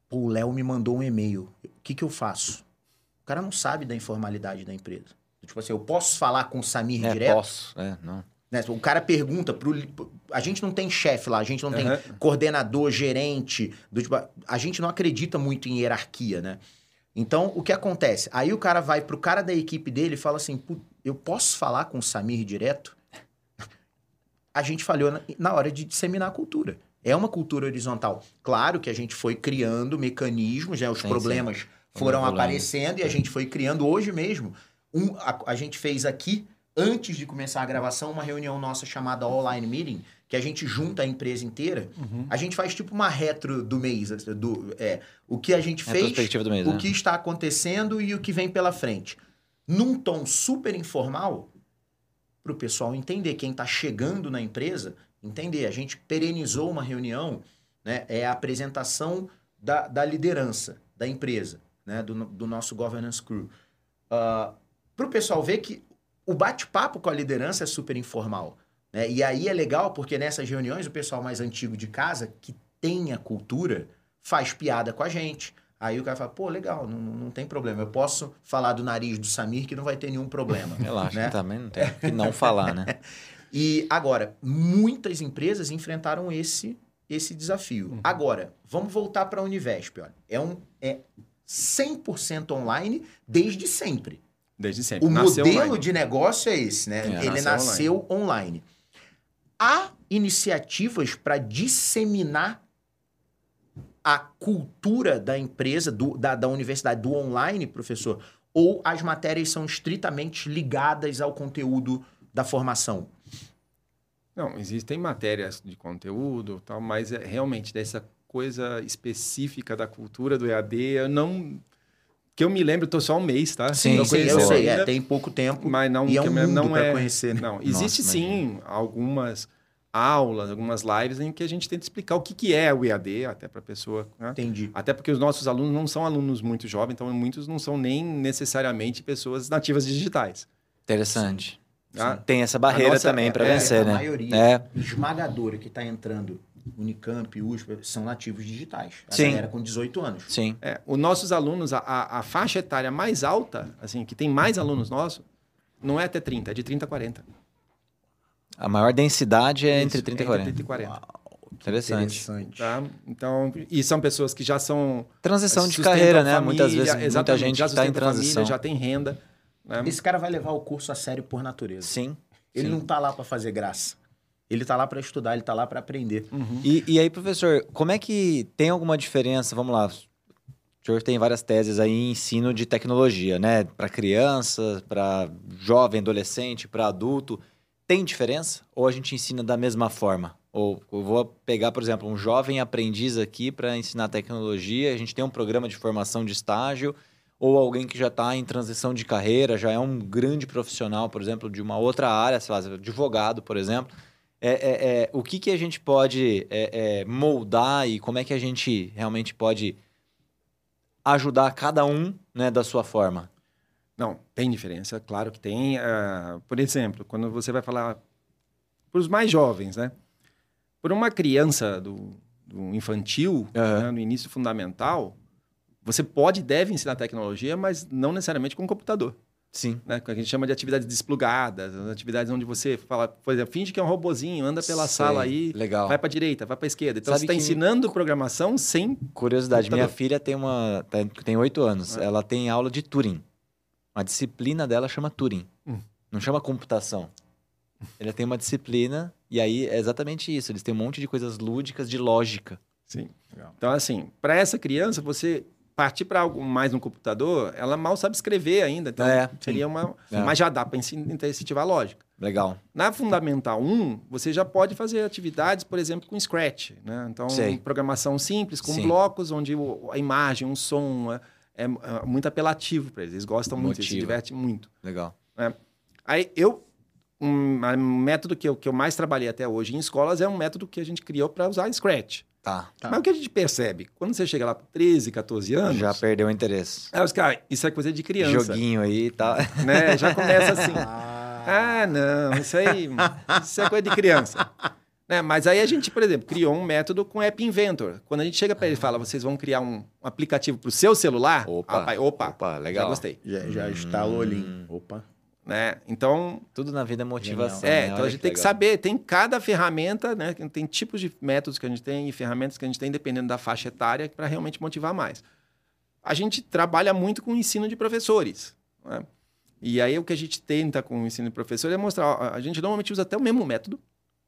o Léo me mandou um e-mail, o que que eu faço? O cara não sabe da informalidade da empresa. Tipo assim, eu posso falar com o Samir É, direto? posso. É, não. Né? O cara pergunta pro. A gente não tem chefe lá, a gente não tem Aham. coordenador, gerente. Do, tipo, a gente não acredita muito em hierarquia, né? Então, o que acontece? Aí o cara vai pro cara da equipe dele e fala assim: "Pô, eu posso falar com o Samir direto? A gente falhou na, na hora de disseminar a cultura. É uma cultura horizontal. Claro que a gente foi criando mecanismos, né? Os Sim, problemas foram evoluindo. aparecendo e a gente foi criando hoje mesmo. Um, a, a gente fez aqui, antes de começar a gravação, uma reunião nossa chamada Online Meeting, que a gente junta a empresa inteira. Uhum. A gente faz tipo uma retro do mês, do, é, o que a gente fez, mês, o né? que está acontecendo e o que vem pela frente. Num tom super informal, para o pessoal entender, quem está chegando na empresa, entender. A gente perenizou uma reunião, né, é a apresentação da, da liderança da empresa, né, do, do nosso governance crew. Para o pessoal ver que o bate-papo com a liderança é super informal. Né? E aí é legal porque nessas reuniões o pessoal mais antigo de casa, que tem a cultura, faz piada com a gente. Aí o cara fala, pô, legal, não, não tem problema. Eu posso falar do nariz do Samir que não vai ter nenhum problema. Relaxa, né? também não tem que não falar, né? E agora, muitas empresas enfrentaram esse esse desafio. Uhum. Agora, vamos voltar para a Univesp. Olha. É, um, é 100% online desde sempre. Desde sempre. O Nasceu modelo online. de negócio é esse, né? É, Ele nasceu nasceu online. Há iniciativas para disseminar a cultura da empresa, do- da, da universidade, do online, professor? Ou as matérias são estritamente ligadas ao conteúdo da formação? Não, existem matérias de conteúdo, tal, mas é realmente dessa coisa específica da cultura do EAD, eu não que eu me lembro, tô só um mês, tá? Sim, Tô sim, eu sei, é, ainda, tem pouco tempo. mas não e é um mundo não para é conhecer, né? Não, existe Nossa, sim algumas aulas, algumas lives em que a gente tenta explicar o que, que é o EAD, até para a pessoa. Né? Entendi. Até porque os nossos alunos não são alunos muito jovens, então muitos não são nem necessariamente pessoas nativas digitais. Interessante. tá? Tem essa barreira nossa- também para é, vencer, a né? maioria É, esmagadora que está entrando, Unicamp, USP, são nativos digitais. A Sim. galera com 18 anos. sim. É, os nossos alunos, a, a, faixa etária mais alta, assim, que tem mais alunos nossos, não é até 30, é de 30 a 40. A maior densidade é entre Isso, 30 e é 40. 30 e 40. Uau, Interessante. interessante. Tá? Então, e são pessoas que já são Transição de sustentam carreira, né? família, Muitas vezes, muita exatamente, gente já está em transição. família, já tem renda. né? Esse cara vai levar o curso a sério por natureza. Sim. Ele sim. não tá lá para fazer graça. Ele tá lá para estudar, ele tá lá para aprender. Uhum. E, e aí, professor, como é que tem alguma diferença? Vamos lá. O senhor tem várias teses aí em ensino de tecnologia, né? Para criança, para jovem, adolescente, para adulto. Tem diferença? Ou a gente ensina da mesma forma? Ou eu vou pegar, por exemplo, um jovem aprendiz aqui para ensinar tecnologia, a gente tem um programa de formação de estágio, ou alguém que já está em transição de carreira, já é um grande profissional, por exemplo, de uma outra área, sei lá, advogado, por exemplo. É, é, é, o que, que a gente pode é, é, moldar e como é que a gente realmente pode ajudar cada um né, da sua forma? Não, tem diferença, claro que tem. Ah, por exemplo, quando você vai falar para os mais jovens, né? Por uma criança do, do infantil, Aham. né, no início fundamental, você pode e deve ensinar tecnologia, mas não necessariamente com computador. Sim. Né? Que a gente chama de atividades desplugadas, as atividades onde você fala, por exemplo, finge que é um robozinho, anda pela Sei, sala aí, Legal. vai para direita, vai para esquerda. Então Sabe você está ensinando programação sem Curiosidade, minha Computador. filha tem uma tem- tem oito anos. É. Ela tem aula de Turing. A disciplina dela chama Turing. Hum. Não chama computação. Ela tem uma disciplina e aí é exatamente isso. Eles têm um monte de coisas lúdicas de lógica. Sim. Legal. Então, assim, para essa criança, você partir para algo mais no computador, ela mal sabe escrever ainda. Então, É, seria uma. É. Mas já dá para incentivar a lógica. Legal. Na Fundamental 1, você já pode fazer atividades, por exemplo, com Scratch. Né? Então, Sei. programação simples, com Sim. blocos, onde a imagem, um som é, é- é muito apelativo para eles. Eles gostam muito, eles se divertem muito. Legal. Aí eu. um, um método que eu, que eu mais trabalhei até hoje em escolas é um método que a gente criou para usar Scratch. Tá. Tá. Mas o que a gente percebe? Quando você chega lá com 13, 14 anos, Já perdeu o interesse. aí os caras, isso é coisa de criança. Joguinho aí e tal. Né? Já começa assim. Ah, Ah, não, isso aí isso é coisa de criança. Né? Mas aí a gente, por exemplo, criou um método com App Inventor. Quando a gente chega para ele e fala, vocês vão criar um, um aplicativo para o seu celular, Opa, ah, pai, opa, opa, já legal. gostei. já, já estalou ali. Opa. Né? Então, Tudo na vida é motivação. é, né? então Olha a gente tem que legal. saber, tem cada ferramenta, né? Tem tipos de métodos que a gente tem e ferramentas que a gente tem, dependendo da faixa etária, para realmente motivar mais. A gente trabalha muito com o ensino de professores. né? E aí o que a gente tenta com o ensino de professores é mostrar, ó, a gente normalmente usa até o mesmo método,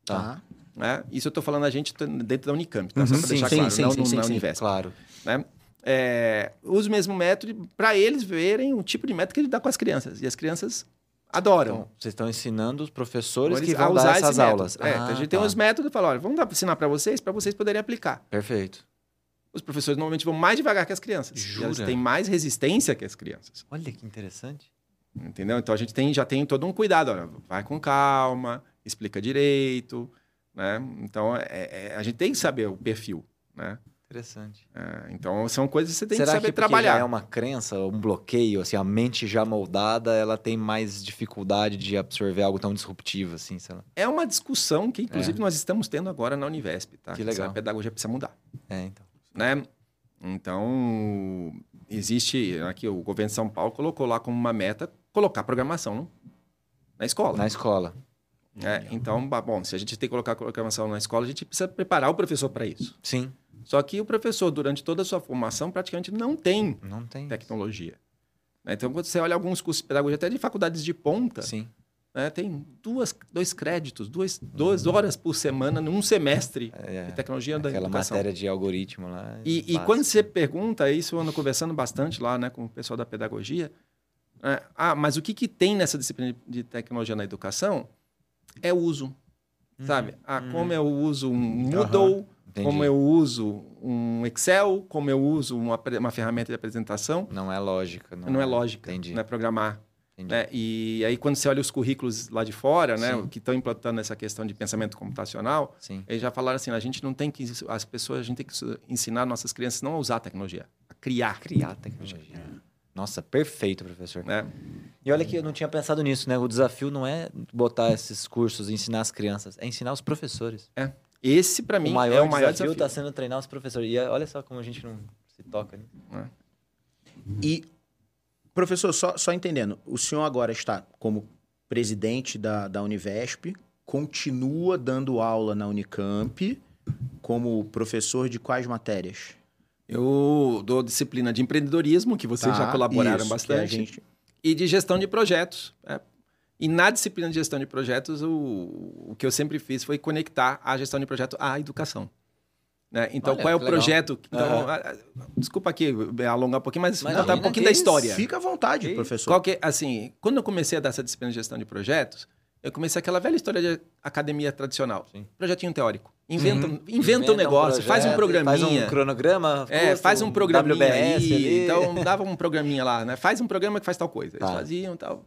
Tá. né? Isso eu estou falando a gente dentro da Unicamp, tá? Só Uhum, para sim, deixar sim, claro, sim, não sim, sim, na. Univesp, Claro. né? É, usa o mesmo método para eles verem o tipo de método que ele dá com as crianças. E as crianças adoram. Então, vocês estão ensinando os professores que a vão usar essas aulas. É, Ah, a gente tem tá. uns métodos e fala, olha, vamos ensinar para vocês, para vocês poderem aplicar. Perfeito. Os professores normalmente vão mais devagar que as crianças. E Eles Jura? têm mais resistência que as crianças. Olha que interessante. Entendeu? Então a gente tem, já tem todo um cuidado. Olha, vai com calma, explica direito. Né? Então é- é- a gente tem que saber o perfil. Né? Interessante. É, então são coisas que você tem Será que saber que trabalhar. já é uma crença, um bloqueio, assim, a mente já moldada, ela tem mais dificuldade de absorver algo tão disruptivo, assim, sei lá. É uma discussão que, inclusive, É. nós estamos tendo agora na Univesp. Tá? Que legal. A pedagogia precisa mudar. É, então. né? Então, existe aqui o governo de São Paulo colocou lá como uma meta colocar programação no- na escola. Na escola. né? Então, bom, se a gente tem que colocar programação na escola, a gente precisa preparar o professor para isso. Sim. Só que o professor, durante toda a sua formação, praticamente não tem Não tem. tecnologia. né? Então, quando você olha alguns cursos de pedagogia, até de faculdades de ponta, Sim. né, tem duas, dois créditos, duas, duas horas por semana num semestre É, de tecnologia da aquela educação. matéria de algoritmo lá. E, e básico. quando você pergunta, isso eu ando conversando bastante lá né, com o pessoal da pedagogia, né, ah, mas o que, que tem nessa disciplina de tecnologia na educação é uso, sabe? Ah, como eu uso um Moodle, Entendi. como eu uso um Excel, como eu uso uma, uma ferramenta de apresentação, Não é lógica. Não, não, é lógica, Entendi. não é programar. Né? E aí, quando você olha os currículos lá de fora, né, Sim. que estão implantando essa questão de pensamento computacional, Sim. eles já falaram assim, a gente não tem que as pessoas, a gente tem que ensinar nossas crianças não a usar a tecnologia, a criar, Criar tecnologia. Nossa, perfeito, professor. né? E olha que eu não tinha pensado nisso, né? O desafio não é botar esses cursos e ensinar as crianças, é ensinar os professores. Esse para mim o maior é o maior desafio desafio. está sendo treinar os professores. E olha só como a gente não se toca nisso. E, professor, só, só entendendo, o senhor agora está como presidente da, da Univesp, continua dando aula na Unicamp como professor de quais matérias? Eu dou disciplina de empreendedorismo, que vocês Tá, já colaboraram isso, bastante, a gente- e de gestão de projetos. né? E na disciplina de gestão de projetos, o, o que eu sempre fiz foi conectar a gestão de projeto à educação. né? Então, Olha, qual é o legal. projeto? Então, a- desculpa aqui alongar um pouquinho, mas Imagina, contar um pouquinho que da história. Fica à vontade, Que- professor. Qual que é, assim, quando eu comecei a dar essa disciplina de gestão de projetos, eu comecei aquela velha história de academia tradicional. Sim. Projetinho teórico. Inventa, Uhum. inventa um negócio, faz um projeto, programinha. Faz um cronograma. É, faz um programinha WBS ali. Então, dava um programinha lá, né? Faz um programa que faz tal coisa. Eles Tá. faziam e tal.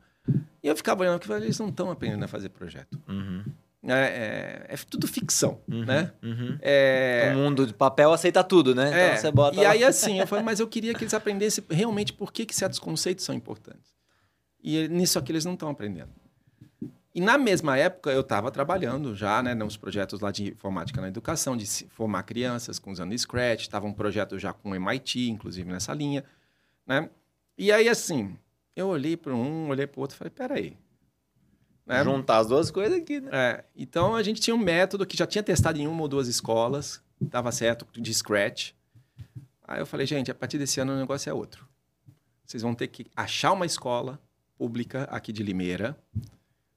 E eu ficava olhando que eles não estão aprendendo a fazer projeto. Uhum, É, é- é tudo ficção, uhum, né? uhum. É, O mundo de papel aceita tudo, né? é, Então você bota. e lá. aí, assim, eu falei, mas eu queria que eles aprendessem realmente por que, que certos conceitos são importantes. E nisso aqui eles não estão aprendendo. E na mesma época eu estava trabalhando já, né, nos projetos lá de informática na educação, de se- formar crianças com usando Scratch, estava um projeto já com o MIT, inclusive nessa linha, né? E aí assim, eu olhei para um, olhei para o outro, e falei, peraí. Né? Juntar as duas coisas aqui, né? É, então a gente tinha um método que já tinha testado em uma ou duas escolas, dava certo de Scratch. Aí eu falei, gente, a partir desse ano o negócio é outro. Vocês vão ter que achar uma escola pública aqui de Limeira,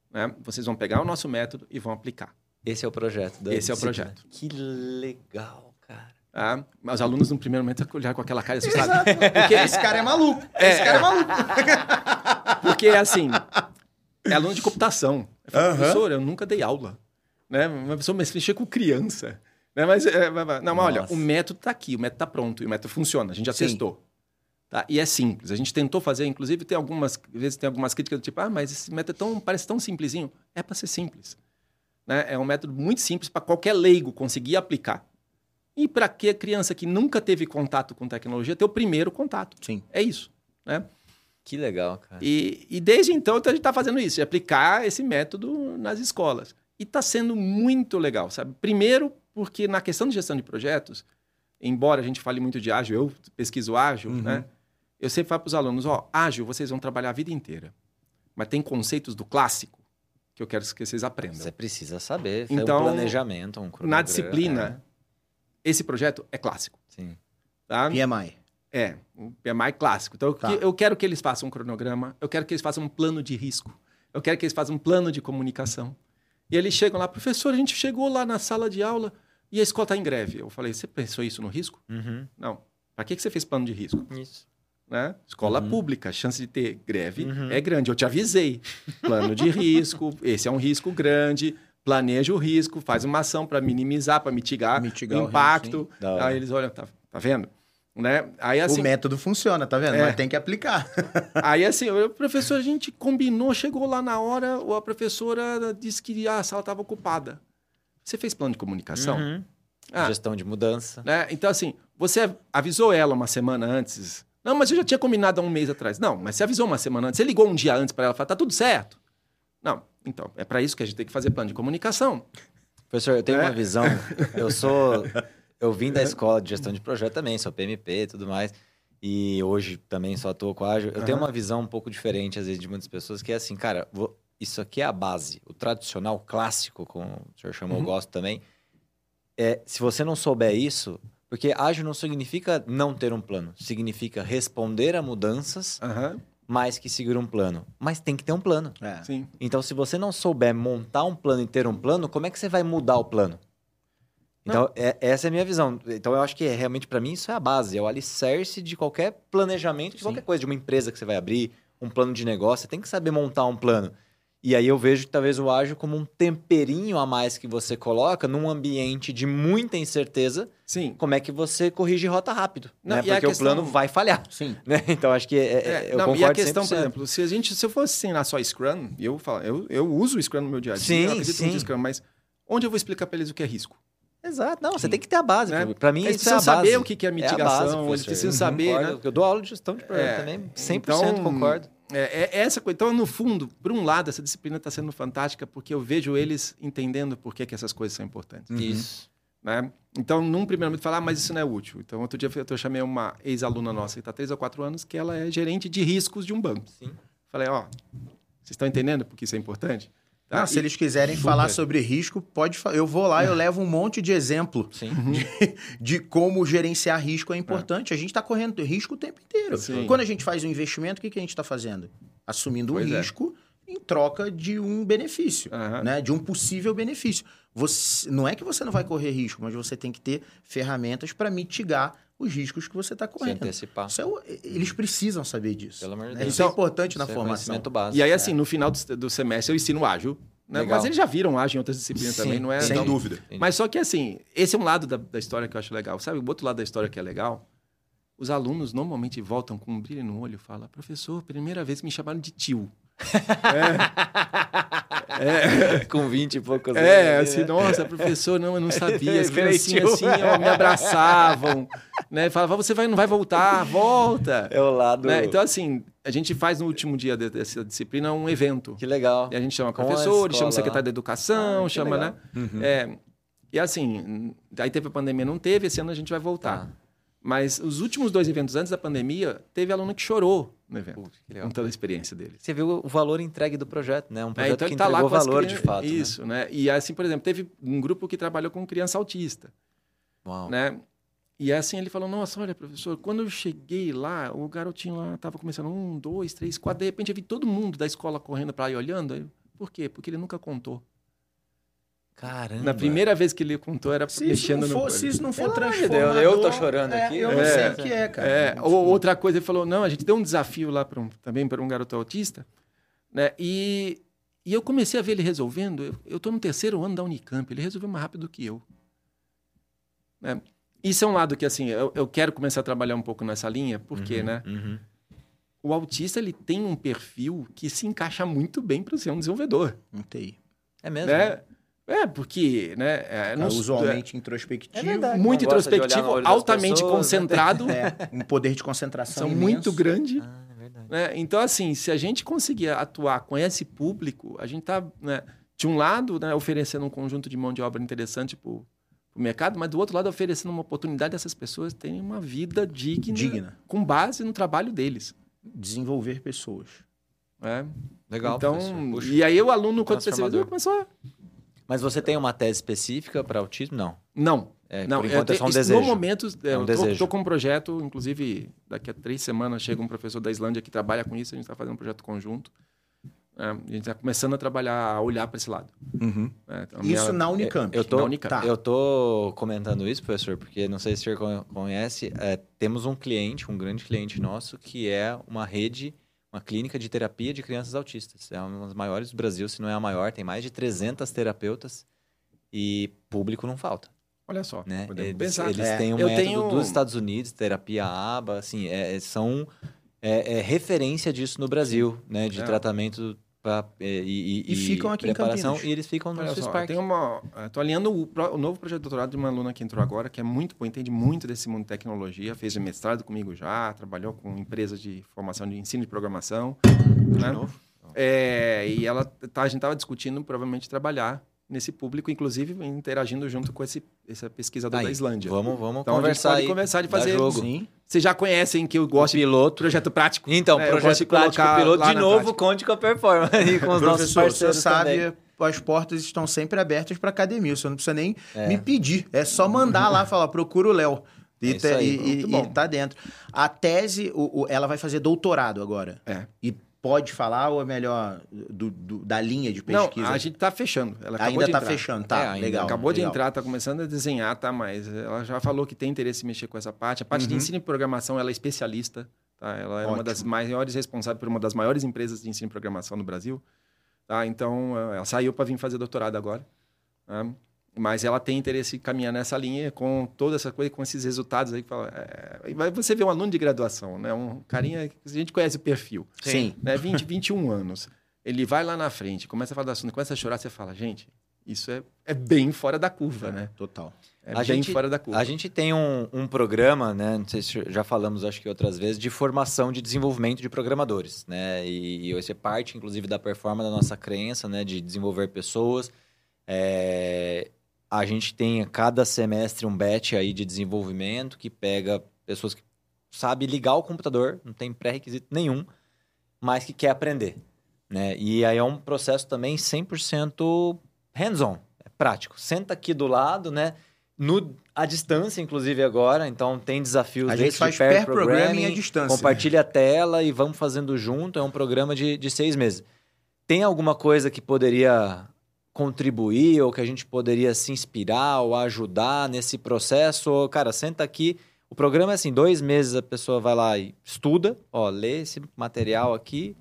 né? Vocês vão pegar o nosso método e vão aplicar. Esse é o projeto. da Esse é o projeto. Que legal, cara. Tá? Mas os alunos no primeiro momento olharam com aquela cara assustada. Porque esse cara é maluco. Esse cara é maluco. Porque, assim, é aluno de computação. Eu professor, eu nunca dei aula. Né? Uma pessoa mas mexer com criança. Né? Mas, é, mas- mas- não, mas olha, o método está aqui, o método está pronto, e o método funciona, a gente já Sim. testou. Tá? E é simples. A gente tentou fazer, inclusive, tem algumas às vezes tem algumas críticas do tipo, ah, mas esse método é tão, parece tão simplesinho. É para ser simples. Né? É um método muito simples para qualquer leigo conseguir aplicar. E para que a criança que nunca teve contato com tecnologia ter o primeiro contato. Sim. É isso. Né? Que legal, cara. E, e desde então a gente está fazendo isso, aplicar esse método nas escolas. E está sendo muito legal, sabe? Primeiro, porque na questão de gestão de projetos, embora a gente fale muito de ágil, eu pesquiso ágil, Uhum. né? Eu sempre falo para os alunos, ó, ágil vocês vão trabalhar a vida inteira. Mas tem conceitos do clássico que eu quero que vocês aprendam. Você precisa saber. Então, Então, um planejamento, um Na cronograma, disciplina, esse projeto é clássico. Sim. tá? PMI. É, um PMI clássico. Então, Tá. eu quero que eles façam um cronograma, eu quero que eles façam um plano de risco, eu quero que eles façam um plano de comunicação. E eles chegam lá, professor, a gente chegou lá na sala de aula e a escola está em greve. Eu falei, você pensou isso no risco? Uhum. Não. Para que, que você fez plano de risco? Isso. Né? Escola Uhum. pública, a chance de ter greve Uhum. é grande. Eu te avisei. Plano de risco, esse é um risco grande. Planeja o risco, faz uma ação para minimizar, para mitigar, Mitigar o o risco, impacto. Hora. Aí eles olham, tá, tá vendo? Né? Aí assim, o método funciona, tá vendo? É. Mas tem que aplicar. Aí assim, o professor, a gente combinou, chegou lá na hora, a professora disse que ah, a sala estava ocupada. Você fez plano de comunicação? Uhum. Ah, Gestão de mudança. né? Então, assim, você avisou ela uma semana antes? Não, mas eu já tinha combinado há um mês atrás. Não, mas você avisou uma semana antes. Você ligou um dia antes para ela falar, tá tudo certo? Não, então, é para isso que a gente tem que fazer plano de comunicação. Professor, eu tenho É. uma visão. Eu sou. Eu vim da escola de gestão de projeto também, sou PMP e tudo mais. E hoje também só atuo com ágil. Eu tenho Aham. uma visão um pouco diferente, às vezes, de muitas pessoas, que é assim, cara, vou- isso aqui é a base. O tradicional, clássico, como o senhor chamou, eu Uhum. gosto também. É, se você não souber isso, porque ágil não significa não ter um plano, significa responder a mudanças, Aham, mais que seguir um plano. Mas tem que ter um plano. É. sim. Então, se você não souber montar um plano e ter um plano, como é que você vai mudar o plano? Então, é- essa é a minha visão. Então, eu acho que realmente, para mim, isso é a base. É o alicerce de qualquer planejamento, de Sim. qualquer coisa, de uma empresa que você vai abrir, um plano de negócio. Você tem que saber montar um plano. E aí eu vejo talvez o ágil como um temperinho a mais que você coloca num ambiente de muita incerteza. Sim. Como é que você corrige rota rápido? Não, né? Porque questão- o plano vai falhar. Sim. Né? Então, acho que é, é- É, eu não, concordo e a questão, por 100%. exemplo, se a gente, se eu fosse ensinar só Scrum, eu falo, eu, eu uso o Scrum no meu dia a dia, Sim, eu acredito sim. em Scrum, mas onde eu vou explicar para eles o que é risco? Exato. Não, você Sim. tem que ter a base. Né? Para mim, Eles é precisam base. saber o que é a mitigação, base, eles precisam Uhum. saber, né? Eu dou aula de gestão de projeto É, também, 100% então, concordo. É, é essa coisa. Então, no fundo, por um lado, essa disciplina está sendo fantástica porque eu vejo eles entendendo por que, que essas coisas são importantes. Uhum. Isso. Né? Então, num primeiro momento, falar, ah, mas isso não é útil. Então, outro dia eu chamei uma ex-aluna nossa que está há 3 ou 4 anos, que ela é gerente de riscos de um banco. Sim. Falei, ó, vocês estão entendendo por que isso é importante? Tá? Não, se eles quiserem Super. falar sobre risco, pode Eu vou lá, eu levo um monte de exemplo de, de como gerenciar risco é importante. A gente está correndo risco o tempo inteiro. Sim. Quando a gente faz um investimento, o que, que a gente está fazendo? Assumindo um Pois é. risco em troca de um benefício, Aham. né? de um possível benefício. Você, não é que você não vai correr risco, mas você tem que ter ferramentas para mitigar os riscos que você está Se correndo. antecipar. Isso é o- eles precisam saber disso. Pelo amor de né? Deus. Isso é importante na é formação. básico. E aí, assim, no final do, do semestre eu ensino ágil. Né? Mas eles já viram ágil em outras disciplinas Sim, também, não é? sem então- dúvida. Entendi. Mas só que assim, esse é um lado da, da história que eu acho legal. Sabe, o outro lado da história que é legal? Os alunos normalmente voltam com um brilho no olho e falam, professor, primeira vez que me chamaram de tio. Com 20 e poucos É, anos, assim, né? nossa, professor, não, eu não sabia. As criancinhas assim, ó, me abraçavam, né? Falavam, você vai, não vai voltar, volta. É o lado... Né? Então, assim, a gente faz no último dia de- dessa disciplina um evento. Que legal. E a gente chama professores, chama secretário da educação, Ah, chama, legal. né? É, e assim, aí teve a pandemia, não teve, esse ano a gente vai voltar. Tá. Mas os últimos dois eventos antes da pandemia, teve aluno que chorou no evento, que legal. contando a experiência dele. Você viu o valor entregue do projeto, né? Um É, projeto então que tá lá entregou com as valor de fato. né? Isso, né? E assim, por exemplo, teve um grupo que trabalhou com criança autista, Uau. né? E assim ele falou: Nossa, olha, professor, quando eu cheguei lá, o garotinho lá tava começando um, dois, três, quatro. De repente eu vi todo mundo da escola correndo para ir olhando. Aí, Por quê? Porque ele nunca contou. Caramba. Na primeira vez que ele contou, era Se mexendo no for, se isso não for Pelo transformador... Eu tô chorando é, aqui. Eu não É. sei o que é, cara. É, ou outra coisa, ele falou: não, a gente deu um desafio lá pra um, também para um garoto autista, né? E, e eu comecei a ver ele resolvendo. Eu, eu tô no terceiro ano da Unicamp, ele resolveu mais rápido do que eu. Né? Isso é um lado que, assim, eu, eu quero começar a trabalhar um pouco nessa linha, porque, Uhum, né? uhum. O autista, ele tem um perfil que se encaixa muito bem para ser um desenvolvedor, Um TI. É mesmo. né? É, porque, né? é, não- É usualmente introspectivo. É verdade. muito introspectivo, altamente pessoas, né? concentrado, É, um poder de concentração imenso. muito grande. Ah, é verdade. né? Então, assim, se a gente conseguir atuar com esse público, a gente está, né, de um lado, né, oferecendo um conjunto de mão de obra interessante para o mercado, mas do outro lado, oferecendo uma oportunidade dessas pessoas terem uma vida digna, Digna. com base no trabalho deles. Desenvolver pessoas. né? Legal. então, e aí o aluno, quando percebeu, começou a... Mas você tem uma tese específica para autismo? Não. Não, É, não, por enquanto é só um desejo. No momento, é, É um eu tô com um projeto, inclusive, daqui a três semanas chega um professor da Islândia que trabalha com isso, a gente está fazendo um projeto conjunto. É, a gente está começando a trabalhar, a olhar para esse lado. né? Então, a minha- Isso na Unicamp. Eu tô, Na Unicamp. Tá. eu tô comentando isso, professor, porque não sei se o senhor con- conhece. é, temos um cliente, um grande cliente nosso, que é uma rede, uma clínica de terapia de crianças autistas. É uma das maiores do Brasil, se não é a maior. Tem mais de 300 terapeutas e público não falta. Olha só, Né? podemos Eles, pensar. eles É. têm um Eu método tenho- dos Estados Unidos, terapia ABA, assim, é- é- são é, é referência disso no Brasil, né? De É. tratamento pra, é, e, e, E ficam aqui em. Campinas. E eles ficam no Olha Park. tem uma, estou alinhando o, o novo projeto de doutorado de uma aluna que entrou agora, que é muito boa, entende muito desse mundo de tecnologia, fez mestrado comigo já, trabalhou com empresas de formação de ensino de programação. né? novo? É, e ela, tá, a gente estava discutindo provavelmente trabalhar nesse público, inclusive interagindo junto com esse, esse pesquisador Aí, da Islândia. Vamos, vamos Então a gente conversar pode aí. conversar de fazer. jogo. Sim. Vocês já conhecem que eu gosto de piloto. projeto prático. Então, É, eu gosto projeto de prático colocar piloto. De novo, prática. conte com a performance aí, com os nossos Professor, o senhor parceiros sabe, também. as portas estão sempre abertas para academia. O senhor não precisa nem É. me pedir. É só mandar lá, falar, procura o Léo. E, É isso tá- aí, e- e- e tá dentro. A tese, o- o- ela vai fazer doutorado agora. É. E pode falar ou é melhor do- do- da linha de Não, pesquisa? a gente está fechando. Ela Ainda de tá entrar. fechando, tá? É, legal. Acabou de legal. entrar, está começando a desenhar, tá? Mas ela já falou que tem interesse em mexer com essa parte. A parte de Uhum. ensino e programação, ela é especialista. Tá? Ela é uma Ótimo. das maiores responsáveis por uma das maiores empresas de ensino e programação no Brasil. Tá? Então, ela saiu para vir fazer doutorado agora. tá? Mas ela tem interesse em caminhar nessa linha com toda essa coisa, com esses resultados aí. que fala, é, você vê um aluno de graduação, né? Um carinha que a gente conhece o perfil. Sim. Né? 20, 21 anos. Ele vai lá na frente, começa a falar do assunto, começa a chorar, você fala, gente, isso é, é bem fora da curva, né? Total. É A bem gente- fora da curva. A gente tem um, um programa, né? Não sei se já falamos, acho que outras vezes, de formação de desenvolvimento de programadores, né? E, e isso é parte, inclusive, da performance da nossa crença, né? De desenvolver pessoas. É, a gente tem a cada semestre um batch aí de desenvolvimento que pega pessoas que sabem ligar o computador, não tem pré-requisito nenhum, mas que quer aprender, né? E aí é um processo também 100% hands-on, é prático. Senta aqui do lado, né? No, à distância, inclusive, agora. Então, tem desafios A gente faz de pair programming programming, à distância. Compartilha a tela e vamos fazendo junto. É um programa de, de seis meses. Tem alguma coisa que poderia contribuir ou que a gente poderia se inspirar ou ajudar nesse processo? Ou, cara, senta aqui. O programa é assim, dois meses a pessoa vai lá e estuda, ó, lê esse material aqui.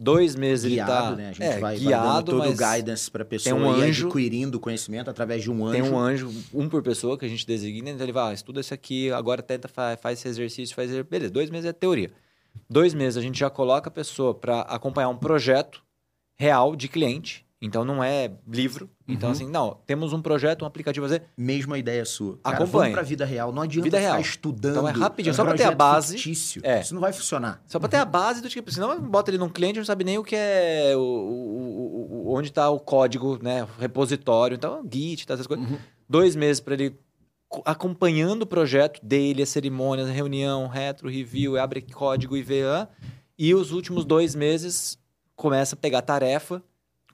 Dois meses ele Guiado, tá né? A gente é, vai, vai guiado, dando todo o guidance para pessoa tem um anjo- adquirindo conhecimento através de um anjo. tem um anjo, um por pessoa que a gente designa, então ele vai, ah, estuda esse aqui, agora tenta, faz, faz esse exercício, faz... Beleza, dois meses é teoria. Dois meses a gente já coloca a pessoa para acompanhar um projeto real de cliente, então não é livro. Então Uhum. assim, não, temos um projeto, um aplicativo a fazer, Mesma ideia sua. Cara, Acompanhe. vamos pra vida real. Não adianta Vida ficar real. estudando. Então é rapidinho, um só pra ter a base. fictício. É. Isso não vai funcionar. só para ter a base do tipo, senão bota ele num cliente, não sabe nem o que é, o, o- o- onde está o código, né, o repositório, então Git, tá, essas coisas. Uhum. dois meses para ele co- acompanhando o projeto dele, as cerimônias, a reunião, retro, review, abre código e vê. E os últimos dois meses começa a pegar tarefa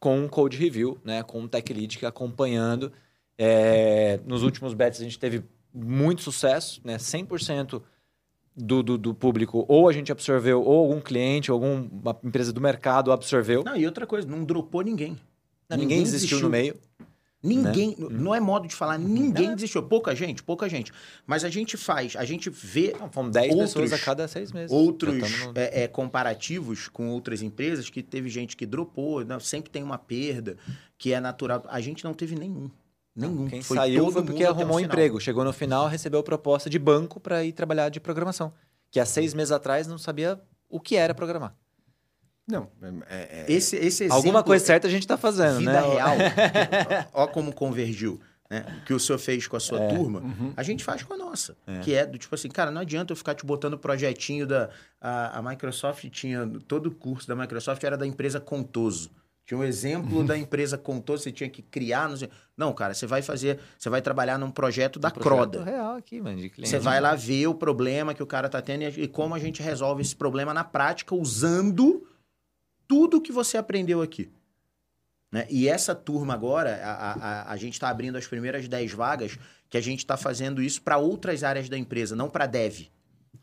com um code review, né? Com um tech lead que acompanhando. É, nos últimos bets a gente teve muito sucesso, né? 100% do, do, do público ou a gente absorveu, ou algum cliente, ou alguma empresa do mercado absorveu. Não, e outra coisa, não dropou ninguém. Não, ninguém, desistiu no meio. Ninguém, Né? não é modo de falar, ninguém desistiu. Pouca gente, pouca gente. Mas a gente faz, a gente vê Não, foram 10 Outros- pessoas a cada seis meses. outros no- é, é, comparativos com outras empresas que teve gente que dropou, não, sempre tem uma perda, que é natural. A gente não teve nenhum. Nenhum. Quem Foi saiu foi porque arrumou um emprego. Chegou no final, recebeu proposta de banco para ir trabalhar de programação. Que há seis meses atrás não sabia o que era programar. Não, é, é- Esse, esse exemplo, Alguma coisa certa a gente tá fazendo, vida né? real. Ó como convergiu. Né? O que o senhor fez com a sua É. turma, Uhum. a gente faz com a nossa. É. Que é do tipo assim, cara, não adianta eu ficar te botando o projetinho da. A, a Microsoft tinha. Todo o curso da Microsoft era da empresa Contoso. Tinha um exemplo Uhum. da empresa Contoso, você tinha que criar. Não, sei. não, cara, você vai fazer. Você vai trabalhar num projeto da Um projeto Croda. real aqui, mano, de cliente. Você vai lá ver o problema que o cara tá tendo e, e como a gente resolve esse problema na prática usando tudo que você aprendeu aqui. Né? E essa turma agora, a, a, a- gente está abrindo as primeiras 10 vagas, que a gente está fazendo isso para outras áreas da empresa, não para dev.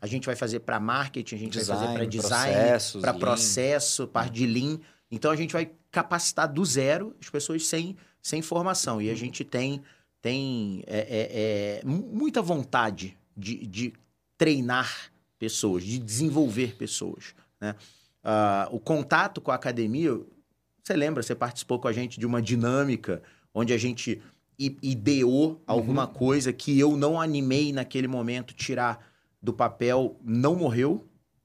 A gente vai fazer para marketing, a gente vai fazer para Design, design, para processo, parte de lean. Então a gente vai capacitar do zero as pessoas sem, sem formação. E a gente tem, tem é, é, é, mu- muita vontade de, de treinar pessoas, de desenvolver pessoas. Né? Ah, o contato com a academia, você lembra, você participou com a gente de uma dinâmica onde a gente ideou alguma coisa que eu não animei naquele momento tirar do papel, não morreu,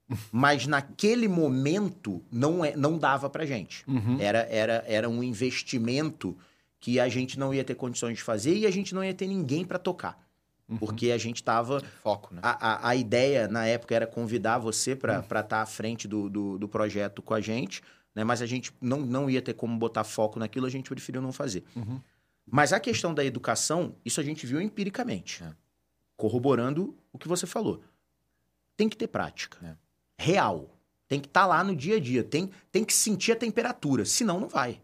mas naquele momento não, é, não dava pra gente. Uhum. Era, era, era um investimento que a gente não ia ter condições de fazer e a gente não ia ter ninguém pra tocar. Uhum. Porque a gente tava Foco, né? a, a, a ideia na época era convidar você para estar à frente do, do, do projeto com a gente, né? mas a gente não, não ia ter como botar foco naquilo, a gente preferiu não fazer. Uhum. Mas a questão da educação, isso a gente viu empiricamente, É. corroborando o que você falou. Tem que ter prática. É. Real. Tem que estar lá no dia a dia. Tem, tem que sentir a temperatura. Senão, não vai.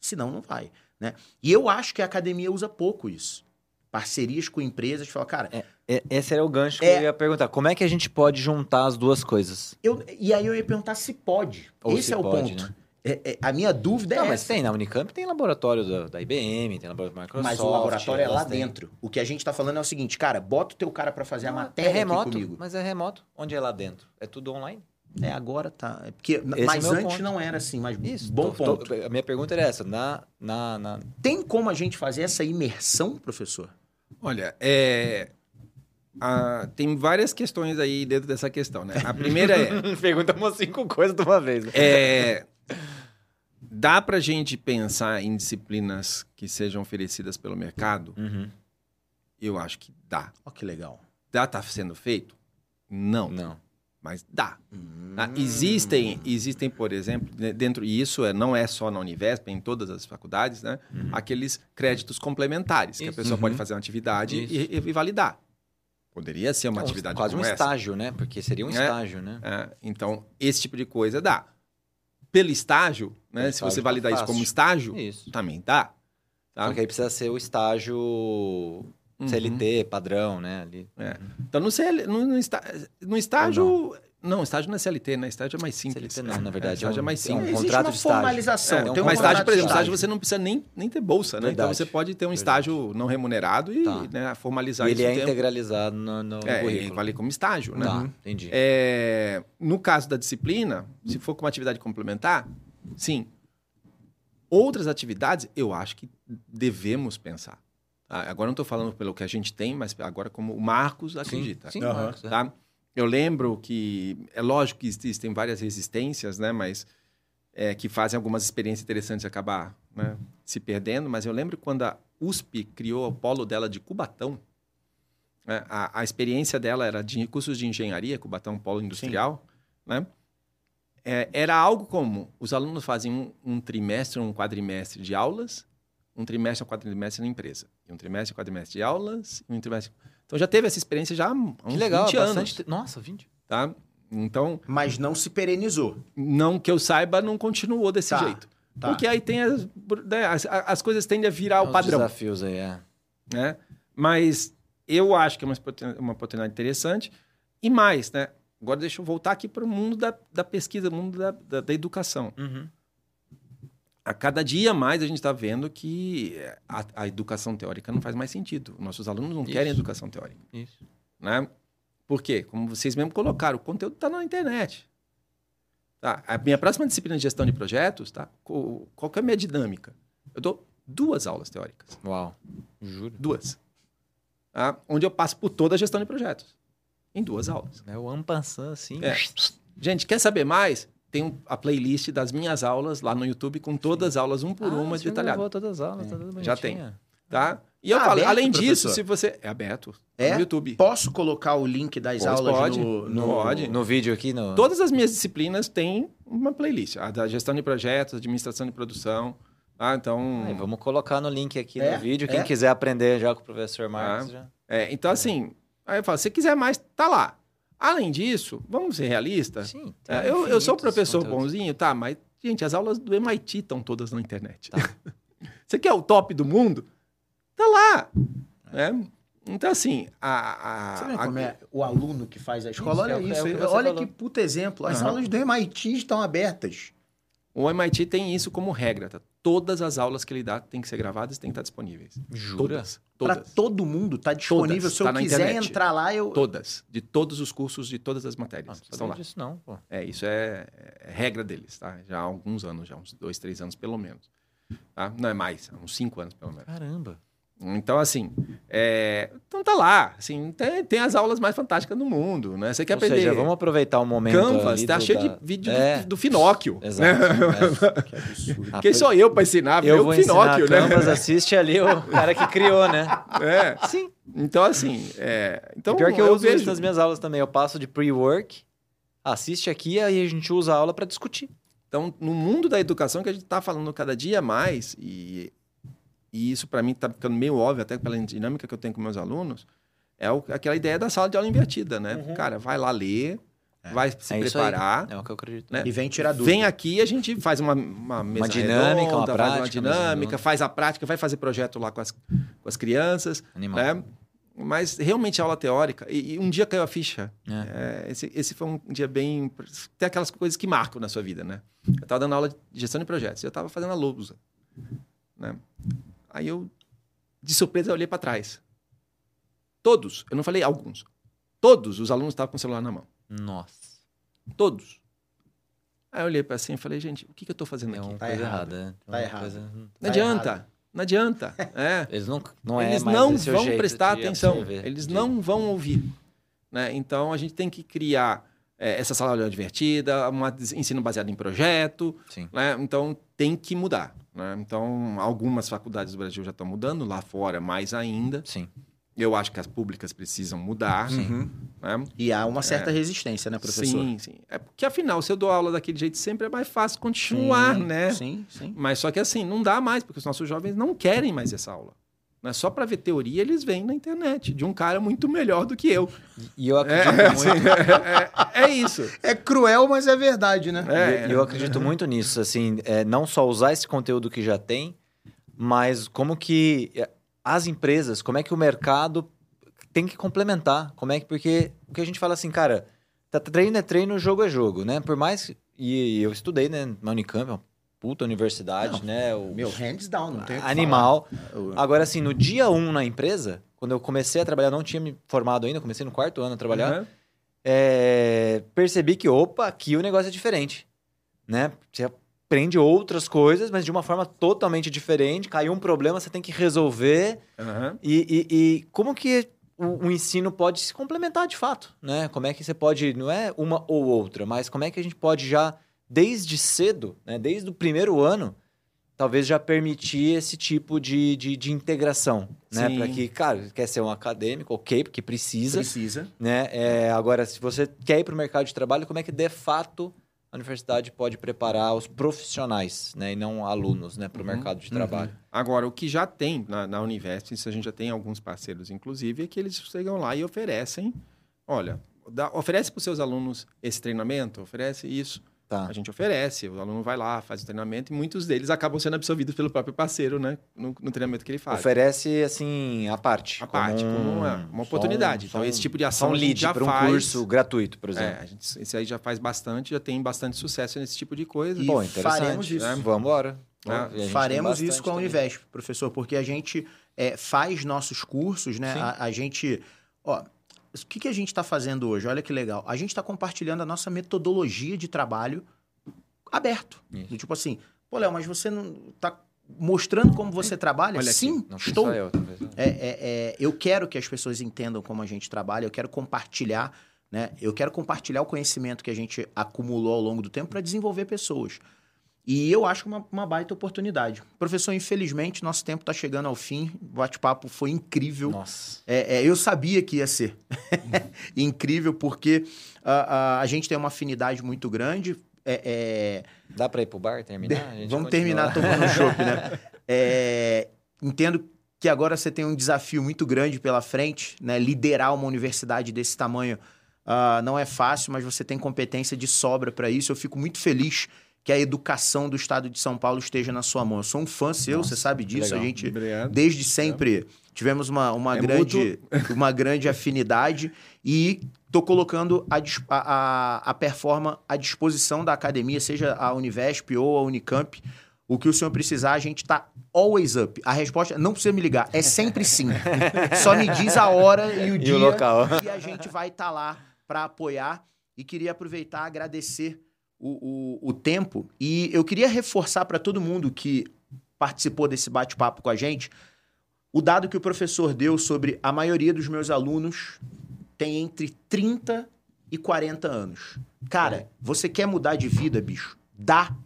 Senão, não vai. Né? E eu acho que a academia usa pouco isso. Parcerias com empresas. Fala, cara, É, esse era o gancho que É. eu ia perguntar. Como é que a gente pode juntar as duas coisas? Eu, e aí eu ia perguntar se pode. Ou Esse se é o pode, ponto. né? É- é- a minha dúvida Não, é mas essa. tem, na Unicamp tem laboratório da, da IBM, tem laboratório da Microsoft. Mas o laboratório é lá têm. dentro. O que a gente tá falando é o seguinte, cara, bota o teu cara pra fazer a Não, matéria é remoto, comigo. mas é remoto. Onde é lá dentro? É tudo online? É, agora tá. É porque, Esse mas é antes ponto. não era assim, mas Isso. bom tô- ponto. tô- a minha pergunta era essa. Na, na, na... Tem como a gente fazer essa imersão, professor? Olha, é, a- tem várias questões aí dentro dessa questão, né? A primeira é, Pergunta umas cinco coisas de uma vez. né? é dá pra gente pensar em disciplinas que sejam oferecidas pelo mercado? Uhum. Eu acho que dá. Ó, que legal. Dá tá sendo feito? Não, Não. Mas dá. Hum. Ah, Existem, existem, por exemplo, de- dentro e isso é, não é só na Univesp, é em todas as faculdades, né? Aqueles créditos complementares que a Isso. pessoa Uhum. pode fazer uma atividade Isso. e, e validar. Poderia ser uma É um- atividade quase um essa. estágio, né? Porque seria um É. estágio, né? É, então, esse tipo de coisa dá. Pelo estágio, né? Pelo se você estágio validar tá isso como estágio, Isso. também dá. Tá? Só que aí precisa ser o estágio Uhum. CLT, padrão, né? Ali. É. Então, no, CL, no, no, está- no estágio. Não? estágio não é CLT, né? Estágio é mais simples. CLT não, na verdade, É, estágio é é, um- mais é um simples. Existe contrato uma de estágio. formalização. É, tem um um Mas estágio, por de exemplo, estágio estágio. você não precisa nem, nem ter bolsa, né? Verdade. Então você pode ter um Verdade. estágio não remunerado e Tá. né, formalizar E isso ele é tempo. integralizado no, no, É, ele currículo. vale como estágio, né? Tá, entendi. É, no caso da disciplina, se for com uma atividade complementar, sim. Outras atividades, eu acho que devemos pensar. Tá? Agora não estou falando pelo que a gente tem, mas agora como o Marcos acredita. Sim, Aham. Marcos, é. tá? Eu lembro que é lógico que existem várias resistências, né? Mas é, que fazem algumas experiências interessantes acabar né, se perdendo. Mas eu lembro quando a USP criou o polo dela de Cubatão. né, a, a experiência dela era de cursos de engenharia, Cubatão polo industrial, né? É, era algo como os alunos fazem um, um trimestre, um quadrimestre de aulas, um trimestre, um quadrimestre na empresa, e um trimestre, um quadrimestre de aulas, e um trimestre. Então já teve essa experiência já há uns Que legal, 20 anos, te- Nossa, 20. tá? Então, Mas não se perenizou. não que eu saiba, não continuou desse Tá, jeito. tá. Porque aí tem as, né, as, as coisas tendem a virar o Os padrão, desafios aí, é. né? Mas eu acho que é uma, uma oportunidade interessante. E mais, né? Agora deixa eu voltar aqui para o mundo da, da pesquisa, mundo da, da, da educação. Uhum. A cada dia mais a gente está vendo que a, a educação teórica não faz mais sentido. Nossos alunos não Isso. querem educação teórica. Isso. né? Por quê? Como vocês mesmo colocaram, o conteúdo está na internet. Tá? A minha próxima disciplina de gestão de projetos, tá? Qual que é a minha dinâmica? Eu dou duas aulas teóricas. Uau. Juro. Duas. Tá? Onde eu passo por toda a gestão de projetos. Em duas aulas. É o ampassando assim. É. Gente, quer saber mais? Tem um- a playlist das minhas aulas lá no YouTube com todas as aulas, um por Ah, uma, você detalhado. todas as aulas, tá tudo Já tem. Tá? E eu Ah, falo, aberto, além disso, professor? se você. É aberto. É? No YouTube. Posso colocar o link das Pode, aulas pode. no, no... Pode. No vídeo aqui, no... Todas as minhas disciplinas têm uma playlist. A da gestão de projetos, administração de produção. Ah, então. Aí, vamos colocar no link aqui É, no vídeo. Quem é. quiser aprender já com o professor Marcos. Ah. Já... É, então, assim, aí eu falo, se quiser mais, tá lá. Além disso, vamos ser realistas. Sim. É, eu, eu sou professor conteúdos. bonzinho, tá, mas, gente, as aulas do MIT estão todas na internet. Você quer o top do mundo? Tá lá. né? Então, assim, a. a, Você vê a- como é o aluno que faz a escola? Isso, Olha é o- é isso. que olha falou. que puta exemplo. As Aham. aulas do MIT estão abertas. O MIT tem isso como regra, tá? Todas as aulas que ele dá têm que ser gravadas e têm que estar disponíveis. Jura? Todas. Para todo mundo, tá disponível. Todas. Se eu Tá quiser internet. entrar lá, eu. Todas. De todos os cursos, de todas as Ah, matérias. não estão lá. disso não, pô. É, isso é, é regra deles, tá? Já há alguns anos, já uns dois, três anos pelo menos. Tá? Não é mais, há uns cinco anos pelo menos. Caramba. Então, assim, é... então tá lá. Assim, tem, tem as aulas mais fantásticas do mundo, né? Você quer Ou aprender seja, vamos aproveitar o momento Canvas, tá cheio da- de vídeo É. do, do Finóquio. Exato. né? Que absurdo. Quem sou eu para ensinar? Eu vou Finóquio, ensinar né? Canvas, assiste ali o cara que criou, né? É. Sim. Então, assim, é... então, Pior que eu, uso vejo... isso nas minhas aulas também. Eu passo de pre-work, assiste aqui, aí a gente usa a aula para discutir. Então, no mundo da educação que a gente está falando cada dia mais, e, e isso para mim está ficando meio óbvio, até pela dinâmica que eu tenho com meus alunos, é o- aquela ideia da sala de aula invertida, né? Cara, vai lá ler, vai se É isso aí. preparar, É o que eu acredito. né? E vem tirar dúvida. Vem aqui, a gente faz uma, uma mesa dinâmica, uma redonda, faz prática, uma dinâmica, faz a prática, vai fazer projeto lá com as, com as crianças, Animal. né? Mas realmente a aula teórica, e, e um dia caiu a ficha. É. É, esse, esse foi um dia bem. Tem aquelas coisas que marcam na sua vida, né? Eu estava dando aula de gestão de projetos, e eu estava fazendo a lousa. Né? Aí eu, de surpresa, eu olhei para trás. Todos, eu não falei alguns, todos os alunos estavam com o celular na mão. Nossa. Todos. Aí eu olhei para assim e falei, gente, o que, que eu estou fazendo É aqui? uma Tá coisa errado. errada. né? Tá errado. coisa- Não Tá adianta. errado. Não adianta. É. Eles não, não é eles mais não vão prestar atenção. absorver, Eles de- não vão ouvir. Né? Então a gente tem que criar é, essa sala de aula divertida, um ensino baseado em projeto. Sim. né? Então tem que mudar. né? Então algumas faculdades do Brasil já estão mudando, lá fora mais ainda. Sim. Eu acho que as públicas precisam mudar. Uhum. né? E há uma certa resistência, né, professor? Sim, sim. É porque afinal, se eu dou aula daquele jeito sempre é mais fácil continuar, Sim, né? Sim, sim. Mas só que assim, não dá mais, porque os nossos jovens não querem mais essa aula. Não é só para ver teoria, eles vêm na internet, de um cara muito melhor do que eu. E eu É, acredito muito. é, é isso. É cruel, mas é verdade, né? É, E eu acredito muito nisso, assim, é, não só usar esse conteúdo que já tem, mas como que é, as empresas, como é que o mercado tem que complementar, como é que, porque o que a gente fala assim, cara, tá, treino é treino, jogo é jogo, né? Por mais, e eu estudei, né, na Unicamp, puta universidade, Não, né? O, Meu, hands down, não tem animal. falar. Agora, assim, no dia um na empresa, quando eu comecei a trabalhar, não tinha me formado ainda, comecei no quarto ano a trabalhar, Uhum. é, percebi que, opa, aqui o negócio é diferente, né? Você aprende outras coisas, mas de uma forma totalmente diferente. Caiu um problema, você tem que resolver. Uhum. E, e- e como que o, o ensino pode se complementar de fato, né? Como é que você pode, não é uma ou outra, mas como é que a gente pode já, desde cedo, né? desde o primeiro ano, talvez já permitir esse tipo de, de, de integração, né? Para que, cara, quer ser um acadêmico, ok, porque precisa, Precisa. né? É, agora, se você quer ir para o mercado de trabalho, como é que de fato a universidade pode preparar os profissionais, né? E não alunos, né? Para o Uhum, mercado de trabalho. Agora, o que já tem na, na Univest, isso a gente já tem alguns parceiros, inclusive, é que eles chegam lá e oferecem, olha, dá- oferece para os seus alunos esse treinamento, oferece isso. Tá. A gente oferece, o aluno vai lá, faz o treinamento e muitos deles acabam sendo absorvidos pelo próprio parceiro, né? No, no treinamento que ele faz. Oferece, assim, a parte. A parte, como uma, uma oportunidade. Um- então, esse tipo de Só ação um a gente lead já para um faz. curso gratuito, por É, exemplo. a gente, esse aí já faz bastante, já tem bastante sucesso nesse tipo de coisa. E Bom, interessante. faremos isso. né? Vamos embora. Gente Faremos isso com a também. Univesp, professor, porque a gente é, faz nossos cursos, né? A, a gente. Ó, o que, que a gente está fazendo hoje? Olha que legal. A gente está compartilhando a nossa metodologia de trabalho aberto. Isso. Do tipo assim, pô, Léo, mas você não tá mostrando como você trabalha? Olha aqui. Sim, fui estou. eu, talvez. É, é, é, eu quero que as pessoas entendam como a gente trabalha, eu quero compartilhar, né? Eu quero compartilhar o conhecimento que a gente acumulou ao longo do tempo para desenvolver pessoas. E eu acho uma, uma baita oportunidade. Professor, infelizmente, nosso tempo está chegando ao fim. O bate-papo foi incrível. Nossa. É, é, eu sabia que ia ser incrível, porque ah, ah, a gente tem uma afinidade muito grande. É, é, Dá pra ir pro bar, terminar? A Vamos continua. terminar tomando chopp, né? É, entendo que agora você tem um desafio muito grande pela frente, né? Liderar uma universidade desse tamanho ah, não é fácil, mas você tem competência de sobra para isso. Eu fico muito feliz que a educação do estado de São Paulo esteja na sua mão. Eu sou um fã seu, Nossa, você sabe disso. A legal. gente Obrigado. desde sempre tivemos uma, uma, É grande, uma grande afinidade e tô colocando a, a, a, a performance à disposição da academia, seja a Univesp ou a Unicamp. O que o senhor precisar, a gente tá always up. A resposta, não precisa me ligar, é sempre sim. Só me diz a hora e o E dia o local. que a gente vai estar lá para apoiar. E queria aproveitar e agradecer o, o, o tempo. E eu queria reforçar para todo mundo que participou desse bate-papo com a gente o dado que o professor deu sobre a maioria dos meus alunos tem entre 30 e 40 anos. Cara, você quer mudar de vida, bicho? Dá.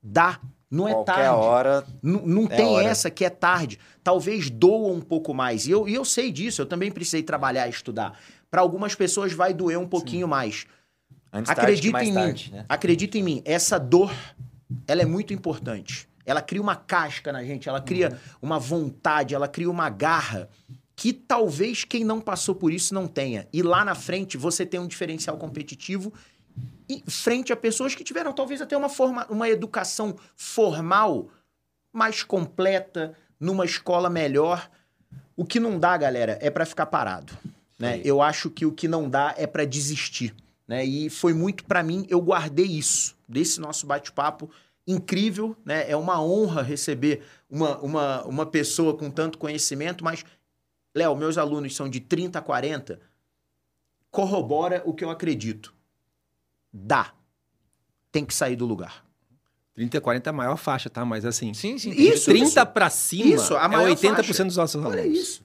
Dá. Não é Qualquer tarde. hora. Não, não É tem hora. essa que é tarde. Talvez doa um pouco mais. E eu, e eu sei disso, eu também precisei trabalhar e estudar. Para algumas pessoas vai doer um pouquinho mais. Antes Acredita em tarde, mim. né? Acredita em mim. Essa dor, ela é muito importante. Ela cria uma casca na gente, ela cria Uhum. uma vontade, ela cria uma garra que talvez quem não passou por isso não tenha. E lá na frente você tem um diferencial competitivo frente a pessoas que tiveram talvez até uma, forma, uma educação formal mais completa, numa escola melhor. O que não dá, galera, é para ficar parado. Né? Sim. Eu acho que o que não dá é para desistir. Né? E foi muito para mim, eu guardei isso desse nosso bate-papo incrível, né? É uma honra receber uma, uma, uma pessoa com tanto conhecimento, mas, Léo, meus alunos são de 30 a 40, corrobora o que eu acredito. Dá. Tem que sair do lugar. 30 e 40 é a maior faixa, tá? Mas assim, Sim, sim. Isso, 30 pra cima Isso, a é maior 80% faixa. dos nossos alunos. Olha isso.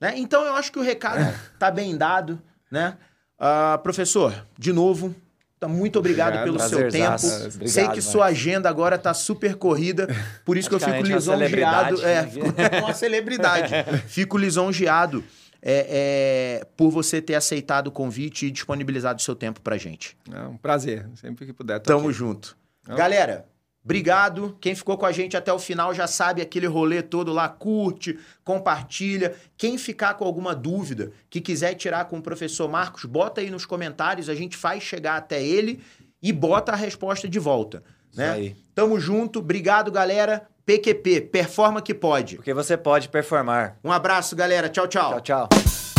Né? Então eu acho que o recado tá bem dado, né? Ah, professor, de novo, tá muito obrigado, Obrigado. pelo seu tempo. Obrigado, Sei que Marcos. sua agenda agora tá super corrida, por isso que eu fico lisonjeado. É, fico uma celebridade. Fico lisonjeado é, é, por você ter aceitado o convite e disponibilizado o seu tempo pra gente. É um prazer. Sempre que puder. Tamo aqui. junto. Não. Galera, obrigado. Quem ficou com a gente até o final já sabe aquele rolê todo lá. Curte, compartilha. Quem ficar com alguma dúvida, que quiser tirar com o professor Marcos, bota aí nos comentários. A gente faz chegar até ele e bota a resposta de volta. Isso Né? aí. Tamo junto. Obrigado, galera. PQP, performa que pode. Porque você pode performar. Um abraço, galera. Tchau, tchau. Tchau, tchau.